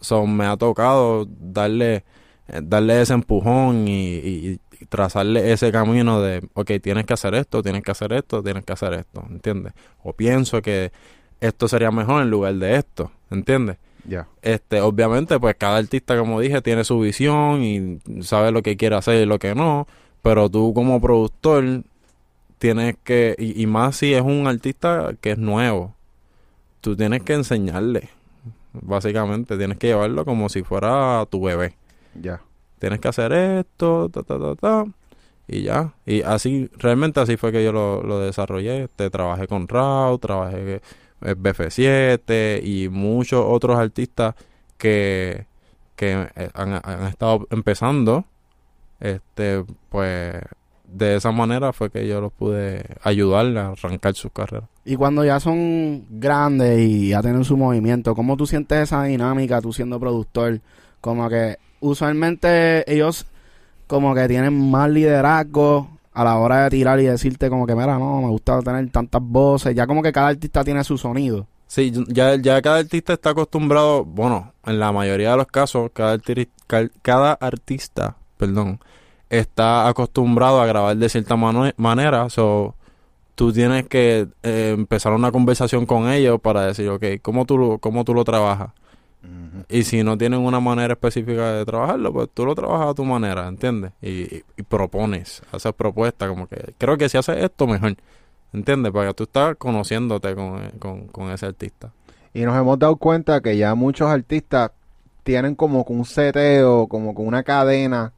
So, me ha tocado darle, eh, darle ese empujón y, y- y trazarle ese camino de, ok, tienes que hacer esto, tienes que hacer esto, tienes que hacer esto, ¿entiendes? O pienso que esto sería mejor en lugar de esto, ¿entiendes? Ya. Este, obviamente, pues cada artista, como dije, tiene su visión y sabe lo que quiere hacer y lo que no, pero tú como productor tienes que, y, y más si es un artista que es nuevo, tú tienes que enseñarle, básicamente, tienes que llevarlo como si fuera tu bebé. Ya. Tienes que hacer esto, ta, ta, ta, ta, y ya. Y así, realmente así fue que yo lo, lo desarrollé. Este, trabajé con Rao, trabajé BF7 y muchos otros artistas que, que eh, han, han estado empezando. Este, pues de esa manera fue que yo los pude ayudar a arrancar sus carreras. Y cuando ya son grandes y ya tienen su movimiento, ¿cómo tú sientes esa dinámica tú siendo productor? Como que usualmente ellos como que tienen más liderazgo a la hora de tirar y decirte como que, mira, no, me gusta tener tantas voces. Ya como que cada artista tiene su sonido. Sí, ya, ya cada artista está acostumbrado, bueno, en la mayoría de los casos, cada, arti- cada artista, perdón, está acostumbrado a grabar de cierta manera, so tú tienes que eh, empezar una conversación con ellos para decir, ok, ¿cómo tú, cómo tú lo trabajas? Y si no tienen una manera específica de trabajarlo, pues tú lo trabajas a tu manera, ¿entiendes? Y, y- y propones, haces propuestas, como que creo que si haces esto, mejor, ¿entiendes? Para que tú estás conociéndote con, con, con ese artista. Y nos hemos dado cuenta que ya muchos artistas tienen como un seteo, como que una cadena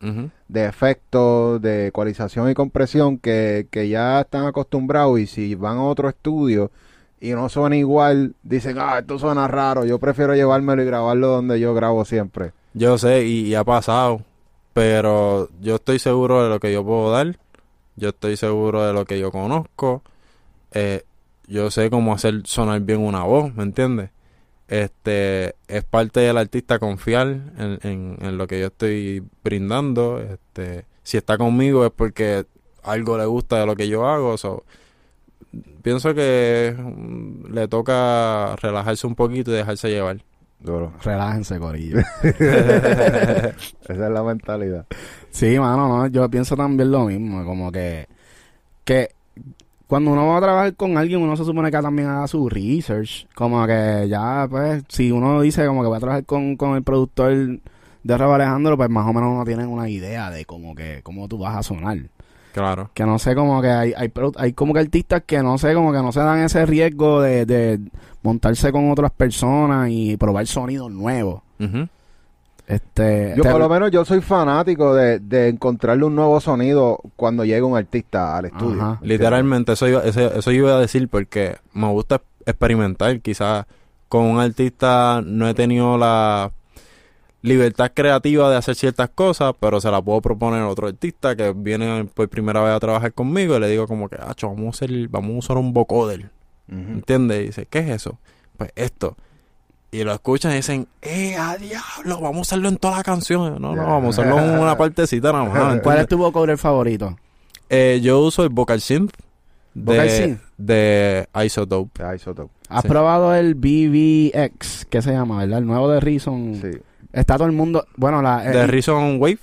de efectos, de ecualización y compresión que, que ya están acostumbrados y si van a otro estudio y no suena igual, dicen, ah, esto suena raro, yo prefiero llevármelo y grabarlo donde yo grabo siempre. Yo sé, y, ha pasado, pero yo estoy seguro de lo que yo puedo dar, yo estoy seguro de lo que yo conozco, eh, yo sé cómo hacer sonar bien una voz, ¿me entiendes? este es parte del artista confiar en, en, en lo que yo estoy brindando. Este, si está conmigo es porque algo le gusta de lo que yo hago. So, pienso que mm, le toca relajarse un poquito y dejarse llevar. Duro. Relájense, corillo. Esa es la mentalidad. Sí, mano, no, yo pienso también lo mismo, como que, que cuando uno va a trabajar con alguien, uno se supone que también haga su research, como que ya, pues, si uno dice como que va a trabajar con, con el productor de Raúl Alejandro, pues más o menos uno tiene una idea de como que, cómo tú vas a sonar. Claro. Que no sé, como que hay, hay, hay como que artistas que no sé, como que no se dan ese riesgo de, de montarse con otras personas y probar sonidos nuevos. Este, Yo te- por lo menos yo soy fanático de, de encontrarle un nuevo sonido cuando llega un artista al estudio. Ajá. Literalmente, eso iba, eso, eso iba a decir porque me gusta experimentar. Quizás con un artista no he tenido la libertad creativa de hacer ciertas cosas, pero se la puedo proponer a otro artista que viene por primera vez a trabajar conmigo y le digo como que, acho, vamos a hacer, vamos a usar un vocoder. Ujú. ¿Entiendes? Y dice, ¿qué es eso? Pues esto. Y lo escuchan y dicen, ¡eh, a diablo! Vamos a usarlo en toda la canción. No, no, vamos a usarlo en una partecita nada más. ¿Cuál es tu vocoder favorito? Eh, yo uso el Vocal Synth de, Vocal Synth. de Isotope. Ah, Isotope. ¿Has Sí. probado el BBX? ¿Qué se llama, verdad? El nuevo de Reason. Sí. Está todo el mundo... Bueno, la... ¿De eh, Reason Wave?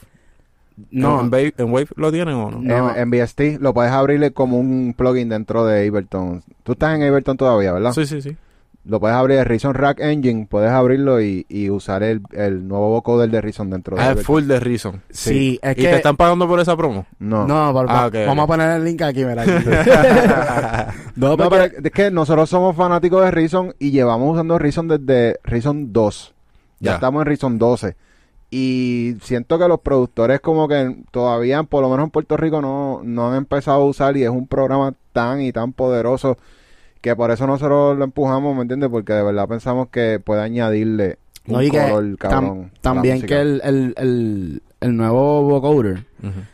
no, ¿En, Wave, en Wave lo tienen o no? No. En, en VST lo puedes abrirle como un plugin dentro de Ableton. Tú estás en Ableton todavía, ¿verdad? Sí, sí, sí. Lo puedes abrir el Reason Rack Engine, puedes abrirlo y, y usar el, el nuevo vocoder de Reason dentro de Ah, es Ableton. full de Reason. sí, es ¿Y que... te están pagando por esa promo? No. No, por- Ah, vamos a poner el link aquí, mira. no, No, pero es que nosotros somos fanáticos de Reason y llevamos usando Reason desde Reason 2. Ya, Ya. estamos en Reason 12. Y siento que los productores como que todavía, por lo menos en Puerto Rico, no, no han empezado a usar y es un programa tan y tan poderoso que por eso nosotros lo empujamos, ¿me entiendes? Porque de verdad pensamos que puede añadirle un No, y color cabrón. también que el, el, el, el nuevo vocoder,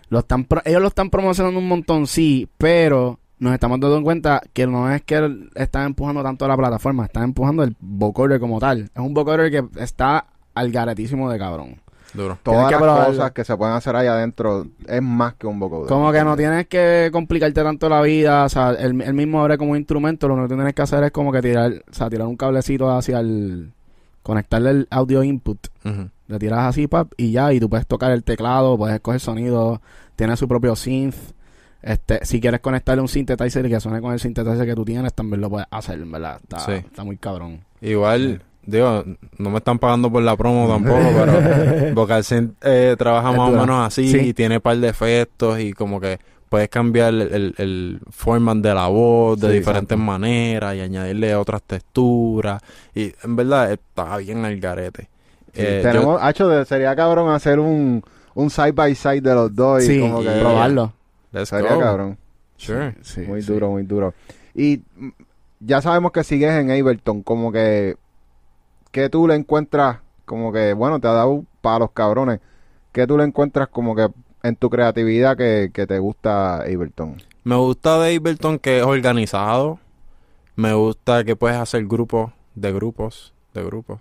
lo están pro- ellos lo están promocionando un montón, sí, pero nos estamos dando cuenta que no es que están empujando tanto la plataforma, están empujando el vocoder como tal. Es un vocoder que está al garetísimo de cabrón. Duro. Todas las probarlo. cosas que se pueden hacer ahí adentro es más que un vocoder. Como que no tienes que complicarte tanto la vida, o sea, el, el mismo abre como un instrumento, lo único que tienes que hacer es como que tirar, o sea, tirar un cablecito hacia el, conectarle el audio input, Ujú. le tiras así, pap, y ya, y tú puedes tocar el teclado, puedes escoger sonido, tiene su propio synth, este, si quieres conectarle un synthesizer y que suene con el synthesizer que tú tienes, también lo puedes hacer, ¿verdad? Está, Sí. está muy cabrón. Igual, digo, no me están pagando por la promo tampoco, pero Vocal Synth eh, trabaja más o menos así Sí. y tiene par de efectos y como que puedes cambiar el, el, el format de la voz de Sí, diferentes exacto. maneras y añadirle otras texturas y en verdad está bien el garete. Sí, Eh, yo- tenemos, Hacho, de- sería cabrón hacer un, un side by side de los dos y sí, como que probarlo. Let's go. cabrón. Sure. Sí, muy sí. duro, muy duro. Y ya sabemos que sigues en Ableton, como que que tú le encuentras como que bueno, te ha dado para los cabrones. que tú le encuentras como que en tu creatividad que, que te gusta Ableton? Me gusta de Ableton que es organizado. Me gusta que puedes hacer grupos de grupos, de grupos.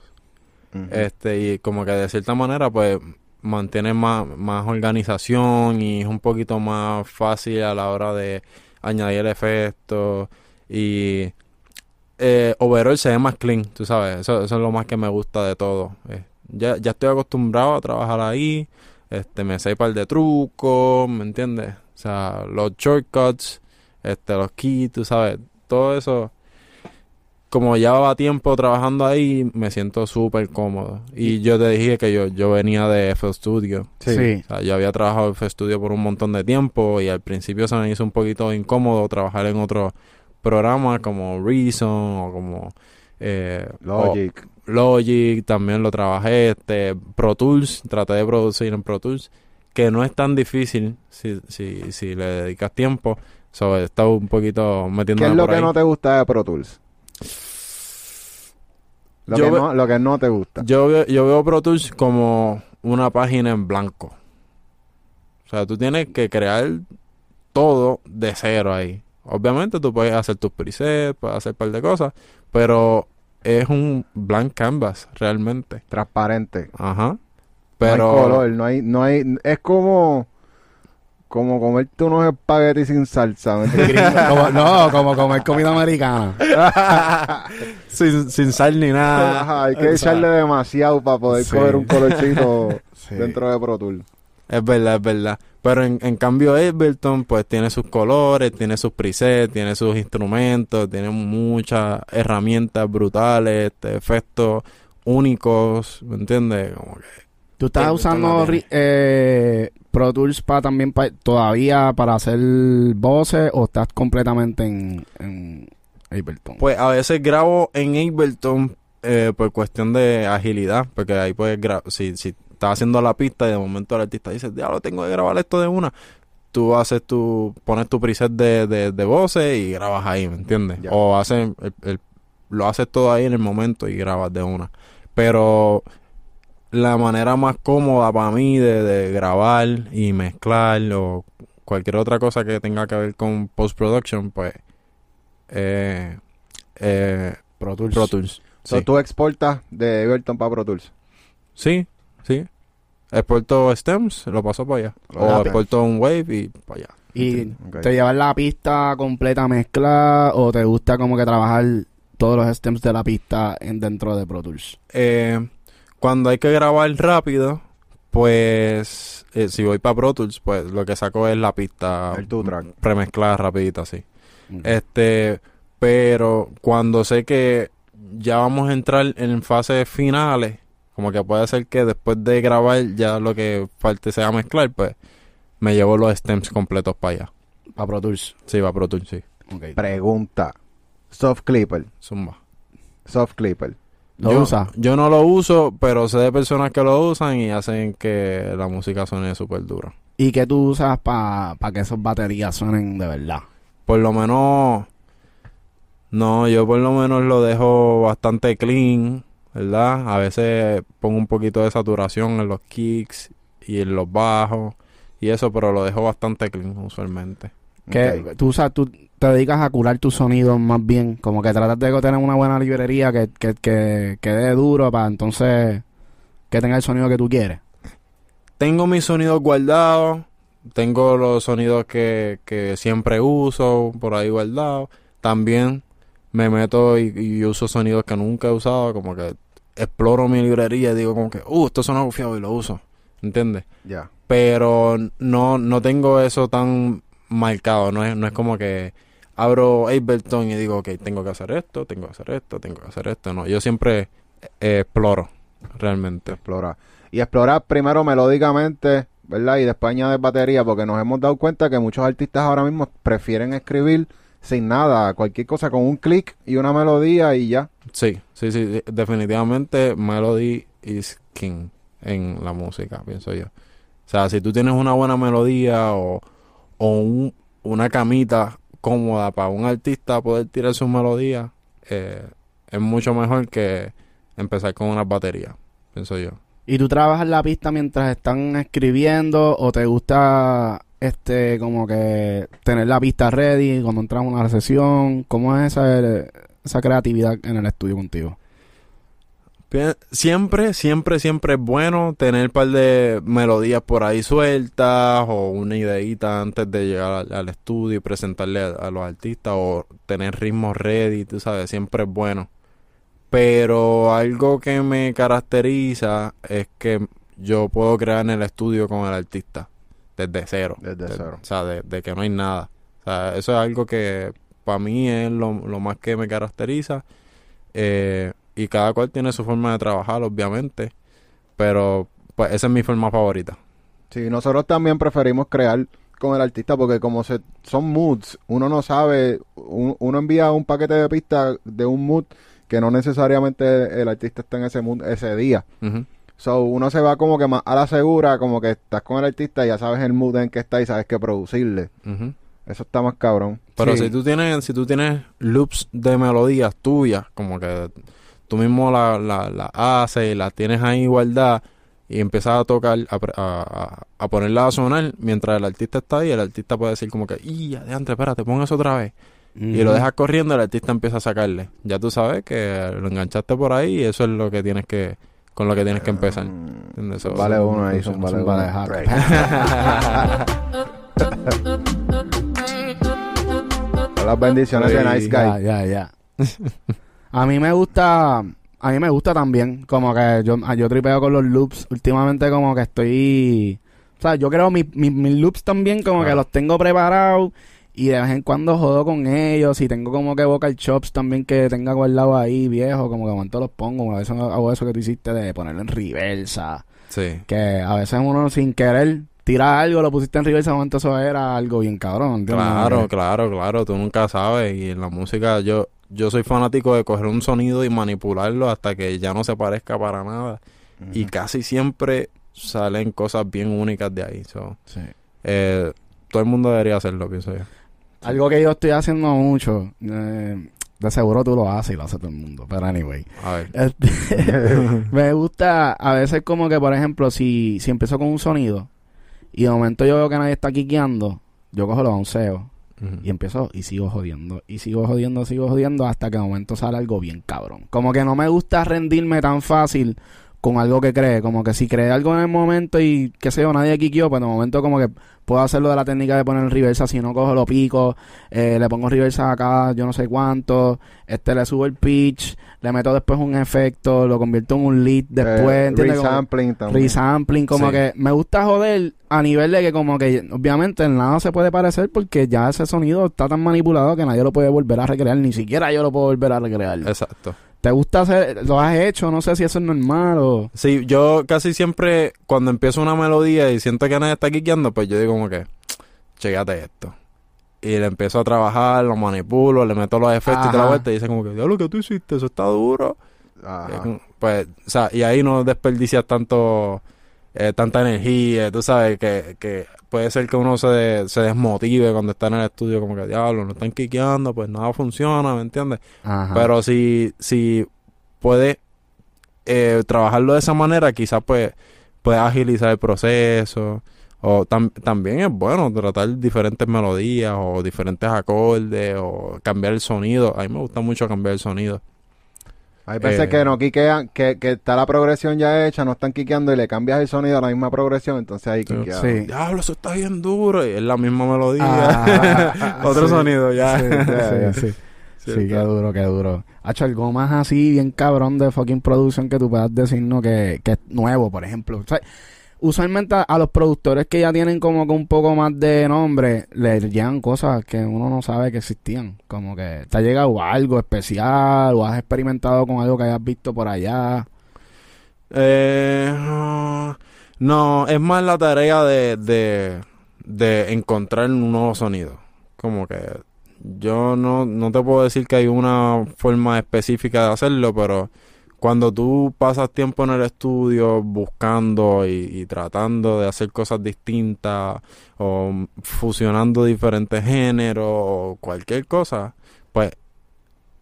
Este, y como que de cierta manera, pues, mantiene más, más organización y es un poquito más fácil a la hora de añadir efectos y eh, overall se ve más clean, tú sabes, eso, es lo más que me gusta de todo. Eh, ya, ya estoy acostumbrado a trabajar ahí, este, me sé par de trucos, ¿me entiendes? O sea, los shortcuts, este, los keys, tú sabes, todo eso como llevaba tiempo trabajando ahí, me siento súper cómodo. Y yo te dije que yo, yo venía de FL Studio. Sí. O sea, yo había trabajado en FL Studio por un montón de tiempo y al principio se me hizo un poquito incómodo trabajar en otros programas como Reason o como eh, Logic. o Logic, también lo trabajé. Este, Pro Tools, traté de producir en Pro Tools, que no es tan difícil si, si, si le dedicas tiempo. So, he estado un poquito ¿Qué metiéndome es lo por que ahí. no te gusta de Pro Tools? Lo, Yo que ve- no, lo que no te gusta. Yo veo, yo veo Pro Tools como una página en blanco. O sea, tú tienes que crear todo de cero ahí. Obviamente tú puedes hacer tus presets, puedes hacer un par de cosas, pero es un blank canvas realmente. Transparente. Ajá. Pero Pero no hay color, no hay, no hay, es como, como comerte unos espaguetis sin salsa. Como- no, como comer comida americana. sin, sin sal ni nada. Ajá, hay que echarle demasiado para poder Sí. coger un colorcito Sí. dentro de Pro Tools. Es verdad, es verdad. Pero en, en cambio Ableton pues tiene sus colores, tiene sus presets, tiene sus instrumentos, tiene muchas herramientas brutales, este, efectos únicos, ¿me entiendes? Como que ¿Tú estás usando eh, Pro Tools para también pa- todavía para hacer voces o estás completamente en, en Ableton? Pues a veces grabo en Ableton eh, por cuestión de agilidad, porque ahí puedes grabar, si, si estás haciendo la pista y de momento el artista dice, ya lo tengo que grabar esto de una, tú haces tu, pones tu preset de, de, de voces y grabas ahí, ¿me entiendes? Ya. O haces, el- el- lo haces todo ahí en el momento y grabas de una. Pero la manera más cómoda para mí de, de grabar y mezclar o cualquier otra cosa que tenga que ver con post-production, pues... Eh, eh, Pro Tools. Pro Tools. So, Sí. tú exportas de Ableton para Pro Tools. sí, sí. Exporto stems, lo paso para allá. O exporto un wave y para allá. ¿Y te llevas la pista completa mezclada o te gusta como que trabajar todos los stems de la pista en, dentro de Pro Tools? Eh, cuando hay que grabar rápido, pues eh, si voy para Pro Tools, pues lo que saco es la pista El two track. premezclada rapidita así. Este, pero cuando sé que ya vamos a entrar en fases finales, como que puede ser que después de grabar ya lo que falte sea mezclar, pues me llevo los stems completos para allá. Para Pro Tools. Sí, va Pro Tools, sí. Pregunta. Soft Clipper. Zumba. Soft Clipper. ¿Lo yo, usa? Yo no lo uso, pero sé de personas que lo usan y hacen que la música suene súper dura. ¿Y qué tú usas para que esas baterías suenen de verdad? Por lo menos, no, yo por lo menos lo dejo bastante clean, ¿verdad? A veces pongo un poquito de saturación en los kicks y en los bajos y eso, pero lo dejo bastante clean usualmente. Que Ok. tú usas, tú te dedicas a curar tus sonidos más bien, como que tratas de tener una buena librería que, que, que, que dé duro para entonces que tenga el sonido que tú quieres. Tengo mis sonidos guardados, tengo los sonidos que, que siempre uso por ahí guardados. También me meto y, y uso sonidos que nunca he usado, como que exploro mi librería y digo como que, uh, esto suena bufiado y lo uso, ¿entiendes? Ya. Pero no, no tengo eso tan marcado, no es, no es como que abro Ableton y digo, ok, tengo que hacer esto, tengo que hacer esto, tengo que hacer esto, no, yo siempre eh, exploro, realmente. explorar. Y explorar primero melódicamente, ¿verdad? Y después añadir batería, porque nos hemos dado cuenta que muchos artistas ahora mismo prefieren escribir sin nada, cualquier cosa con un clic y una melodía y ya. Sí, sí, sí, de- definitivamente Melody is king en la música, pienso yo. O sea, si tú tienes una buena melodía o, o un- una camita cómoda para un artista poder tirar su melodía, eh, es mucho mejor que empezar con una batería, pienso yo. ¿Y tú trabajas la pista mientras están escribiendo o te gusta este como que tener la pista ready cuando entras a una sesión? ¿Cómo es esa, esa creatividad en el estudio contigo? Siempre, siempre, siempre es bueno tener un par de melodías por ahí sueltas o una ideita antes de llegar al, al estudio y presentarle a, a los artistas o tener ritmos ready, tú sabes, siempre es bueno. Pero algo que me caracteriza es que yo puedo crear en el estudio con el artista desde cero. Desde De- cero. O sea, de, de que no hay nada. O sea, eso es algo que para mí es lo, lo más que me caracteriza. Eh, y cada cual tiene su forma de trabajar, obviamente. Pero pues esa es mi forma favorita. Sí, nosotros también preferimos crear con el artista porque como se, son moods, uno no sabe, un- uno envía un paquete de pistas de un mood que no necesariamente el artista está en ese mood ese día. Ujú. So, uno se va como que más a la segura, como que estás con el artista y ya sabes el mood en que está y sabes qué producirle. Ujú. Eso está más cabrón. Pero Sí. si tú tienes, si tú tienes loops de melodías tuyas, como que tú mismo la, la, la haces y las tienes ahí guardadas y empiezas a tocar, a, pre- a, a- ponerla a sonar mientras el artista está ahí, el artista puede decir como que, y adiante, espérate, pon eso otra vez. y lo dejas corriendo, el artista empieza a sacarle. Ya tú sabes que lo enganchaste por ahí y eso es lo que tienes que, con lo que tienes que empezar. Vale uno ahí, Son- son vale son uno. vale. Son las bendiciones de Nice Ya, Guy. ya, ya. a mí me gusta, a mí me gusta también, como que yo, ah, yo tripeo con los loops. Últimamente como que estoy, o sea, yo creo mis mis- mis loops también como que los tengo preparados y de vez en cuando jodo con ellos y tengo como que vocal chops también que tenga guardado ahí viejo, como que momento los pongo, a veces hago eso que tú hiciste de ponerlo en reversa, Sí. que a veces uno sin querer tira algo, lo pusiste en reversa, momento eso era algo bien cabrón, ¿entiendes? Claro, claro, claro, tú nunca sabes y en la música yo yo soy fanático de coger un sonido y manipularlo hasta que ya no se parezca para nada y casi siempre salen cosas bien únicas de ahí. so, Sí. eh, todo el mundo debería hacerlo, pienso yo. Algo que yo estoy haciendo mucho, eh, de seguro tú lo haces y lo hace todo el mundo, pero anyway. A ver. Este, me gusta a veces como que, por ejemplo, si, si empiezo con un sonido y de momento yo veo que nadie está quiqueando, yo cojo los y empiezo y sigo jodiendo, y sigo jodiendo, sigo jodiendo hasta que de momento sale algo bien cabrón. Como que no me gusta rendirme tan fácil con algo que cree, como que si cree algo en el momento y qué sé yo, nadie quiqueó, pues de momento como que puedo hacerlo de la técnica de poner reversa, si no cojo lo pico, eh, le pongo reversa acá, yo no sé cuánto, este le subo el pitch, le meto después un efecto, lo convierto en un lead después, Eh, ¿entiendes? Como- resampling también. resampling, como Sí. que me gusta joder a nivel de que como que obviamente en nada se puede parecer porque ya ese sonido está tan manipulado que nadie lo puede volver a recrear, ni siquiera yo lo puedo volver a recrear. Exacto. ¿Te gusta hacer, lo has hecho? No sé si eso es normal o... Sí, yo casi siempre cuando empiezo una melodía y siento que nadie está quiqueando, pues yo digo como que, checate esto. Y le empiezo a trabajar, lo manipulo, le meto los efectos y toda la vuelta y dice como que, lo que tú hiciste, eso está duro. Ajá. Como- Pues, o sea, y ahí no desperdicias tanto, eh, tanta energía, tú sabes, que, que puede ser que uno se, se desmotive cuando está en el estudio, como que, diablo, no están quiqueando, pues nada funciona, ¿me entiendes? Ajá. Pero si, si puedes eh, trabajarlo de esa manera, quizás pues puedes agilizar el proceso. O tam- también es bueno tratar diferentes melodías o diferentes acordes o cambiar el sonido. A mí me gusta mucho cambiar el sonido. Hay veces Eh, que no quiquean, que, que está la progresión ya hecha, no están quiqueando y le cambias el sonido a la misma progresión, entonces ahí Sí. quiquea. Sí. Diablo, eso está bien duro. Y es la misma melodía. Ah, Otro sí. sonido ya. Sí, ya. sí, sí. Sí, Sí, qué duro, qué duro. Hacho, algo más así, bien cabrón de fucking producción que tú puedas decirnos que, que es nuevo, por ejemplo. O sea, usualmente a, los productores que ya tienen como que un poco más de nombre, les llegan cosas que uno no sabe que existían. Como que te ha llegado algo especial o has experimentado con algo que hayas visto por allá. Eh, no, es más la tarea de, de, de encontrar un nuevo sonido. Como que yo no, no te puedo decir que hay una forma específica de hacerlo, pero cuando tú pasas tiempo en el estudio buscando y, y tratando de hacer cosas distintas o fusionando diferentes géneros o cualquier cosa, pues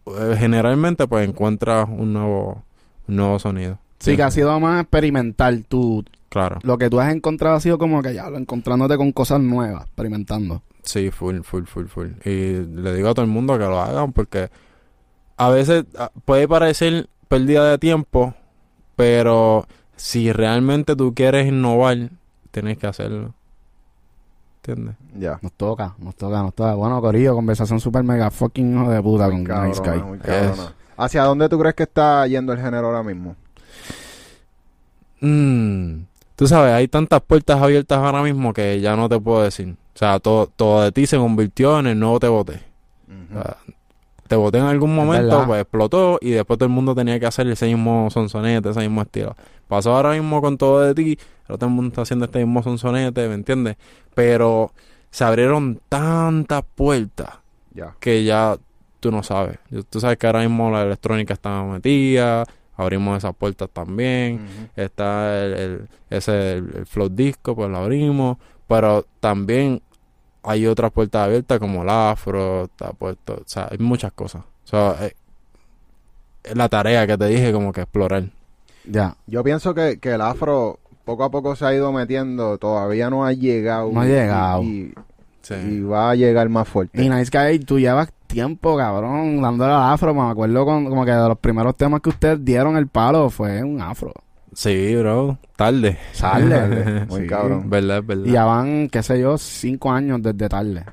eh, generalmente pues encuentras un nuevo, un nuevo sonido. Sí, que ha sido más experimental. Tú, Claro. lo que tú has encontrado ha sido como que ya encontrándote con cosas nuevas, experimentando. Sí, full, full, full, full. Y le digo a todo el mundo que lo hagan porque a veces ah, puede parecer pérdida de tiempo, pero si realmente tú quieres innovar, tienes que hacerlo. ¿Entiendes? Ya. Nos toca, nos toca, nos toca. Bueno, Corillo, conversación super mega fucking hijo de puta Muy con Nice cabrona, Guy. muy. ¿Hacia dónde tú crees que está yendo el género ahora mismo? Mm, tú sabes, hay tantas puertas abiertas ahora mismo que ya no te puedo decir. O sea, todo, todo de ti se convirtió en el nuevo te boté. O sea, te boté en algún momento, pues explotó y después todo el mundo tenía que hacer ese mismo sonsonete, ese mismo estilo. Pasó ahora mismo con todo de ti, ahora todo el mundo está haciendo este mismo sonsonete, ¿me entiendes? Pero se abrieron tantas puertas que ya tú no sabes. Tú sabes que ahora mismo la electrónica está metida, abrimos esas puertas también. Está el, el- ese el, el disco, pues lo abrimos. Pero también hay otras puertas abiertas como el afro, está puesto, o sea, hay muchas cosas. O sea, eh, es la tarea que te dije como que explorar. Ya. Yo pienso que, que el afro poco a poco se ha ido metiendo, todavía no ha llegado. No ha llegado. Y, Sí. y va a llegar más fuerte. Y Nice Guy, tú llevas tiempo, cabrón, dándole al afro. Me acuerdo con, como que de los primeros temas que ustedes dieron el palo fue un afro. Sí, bro. Tarde. Tarde. Muy Sí. cabrón. Verdad, es verdad. Y ya van, qué sé yo, cinco años desde tarde.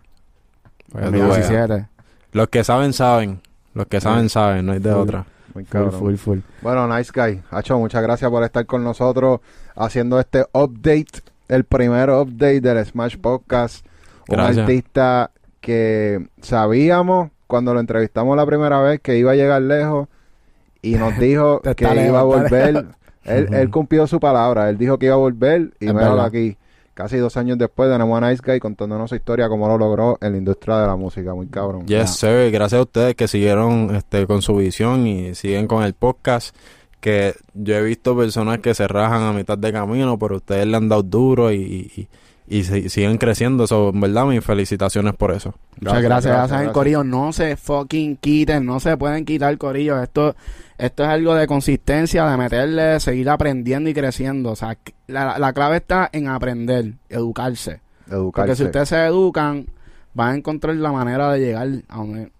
Para En que tú veas. 17. Los que saben, saben. Los que saben, saben. No hay de Full. otra. Muy Full, cabrón. full, full. Bueno, nice guy. Hacho, muchas gracias por estar con nosotros haciendo este update, el primer update del Smash Podcast. Un Gracias. artista que sabíamos cuando lo entrevistamos la primera vez que iba a llegar lejos y nos dijo que iba a volver. Él, cumplió su palabra. Él dijo que iba a volver y míralo aquí. Casi dos años después tenemos a Nice Guy contándonos su historia, cómo lo logró en la industria de la música. Muy cabrón. Yes, sir. Gracias a ustedes que siguieron este, con su visión y siguen con el podcast. Que yo he visto personas que se rajan a mitad de camino, pero ustedes le han dado duro y, y, y se- siguen creciendo. So, en verdad, mis felicitaciones por eso. Muchas gracias, gracias, el Corillo. No se fucking quiten, no se pueden quitar Corillo. Esto, esto es algo de consistencia, de meterle, seguir aprendiendo y creciendo. O sea, la, la clave está en aprender, educarse. Educarse. Porque si ustedes se educan, van a encontrar la manera de llegar a donde,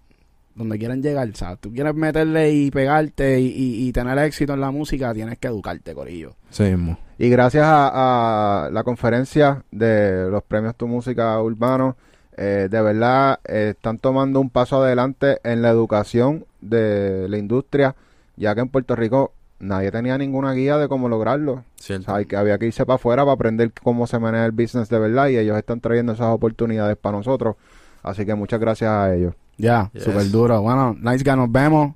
donde quieren llegar. O sea, tú quieres meterle y pegarte y, y- y tener éxito en la música, tienes que educarte, Corillo. Sí mismo. Y gracias a, a la conferencia de los premios Tu Música Urbano, eh, de verdad eh, están tomando un paso adelante en la educación de la industria, ya que en Puerto Rico nadie tenía ninguna guía de cómo lograrlo. O Cierto. sea, hay que, había que irse para afuera para aprender cómo se maneja el business de verdad y ellos están trayendo esas oportunidades para nosotros. Así que muchas gracias a ellos. Ya, Yes. súper duro. Bueno, nice guy, nos vemos.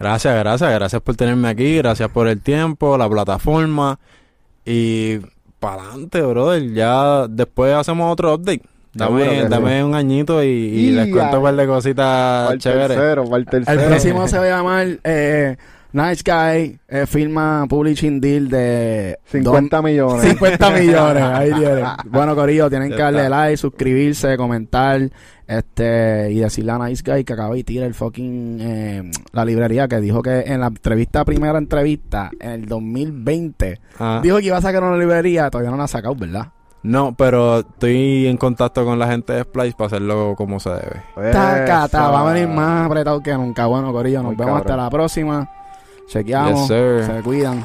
Gracias, gracias, gracias por tenerme aquí, gracias por el tiempo, la plataforma y para adelante, brother. Ya después hacemos otro update. Dame, dame un añito y, y Y les cuento un par de cositas chéveres. tercero, para el tercero. El próximo se va a llamar eh, Nice Guy, eh, firma Publishing Deal de 50 millones. 50 millones. Ahí tienen. Bueno, Corillo, tienen Ya que darle está. like, suscribirse, comentar este y decirle a Nice Guy que acaba de tirar el fucking eh, la librería que dijo que en la entrevista, primera entrevista, en el 2020, Ah, dijo que iba a sacar una librería, todavía no la ha sacado, ¿verdad? No, pero estoy en contacto con la gente de Splice para hacerlo como se debe. Taca, ta, va a venir más apretado que nunca. Bueno, Corillo, nos Muy vemos hasta la próxima. Chequeamos. Yes, sir. Se cuidan.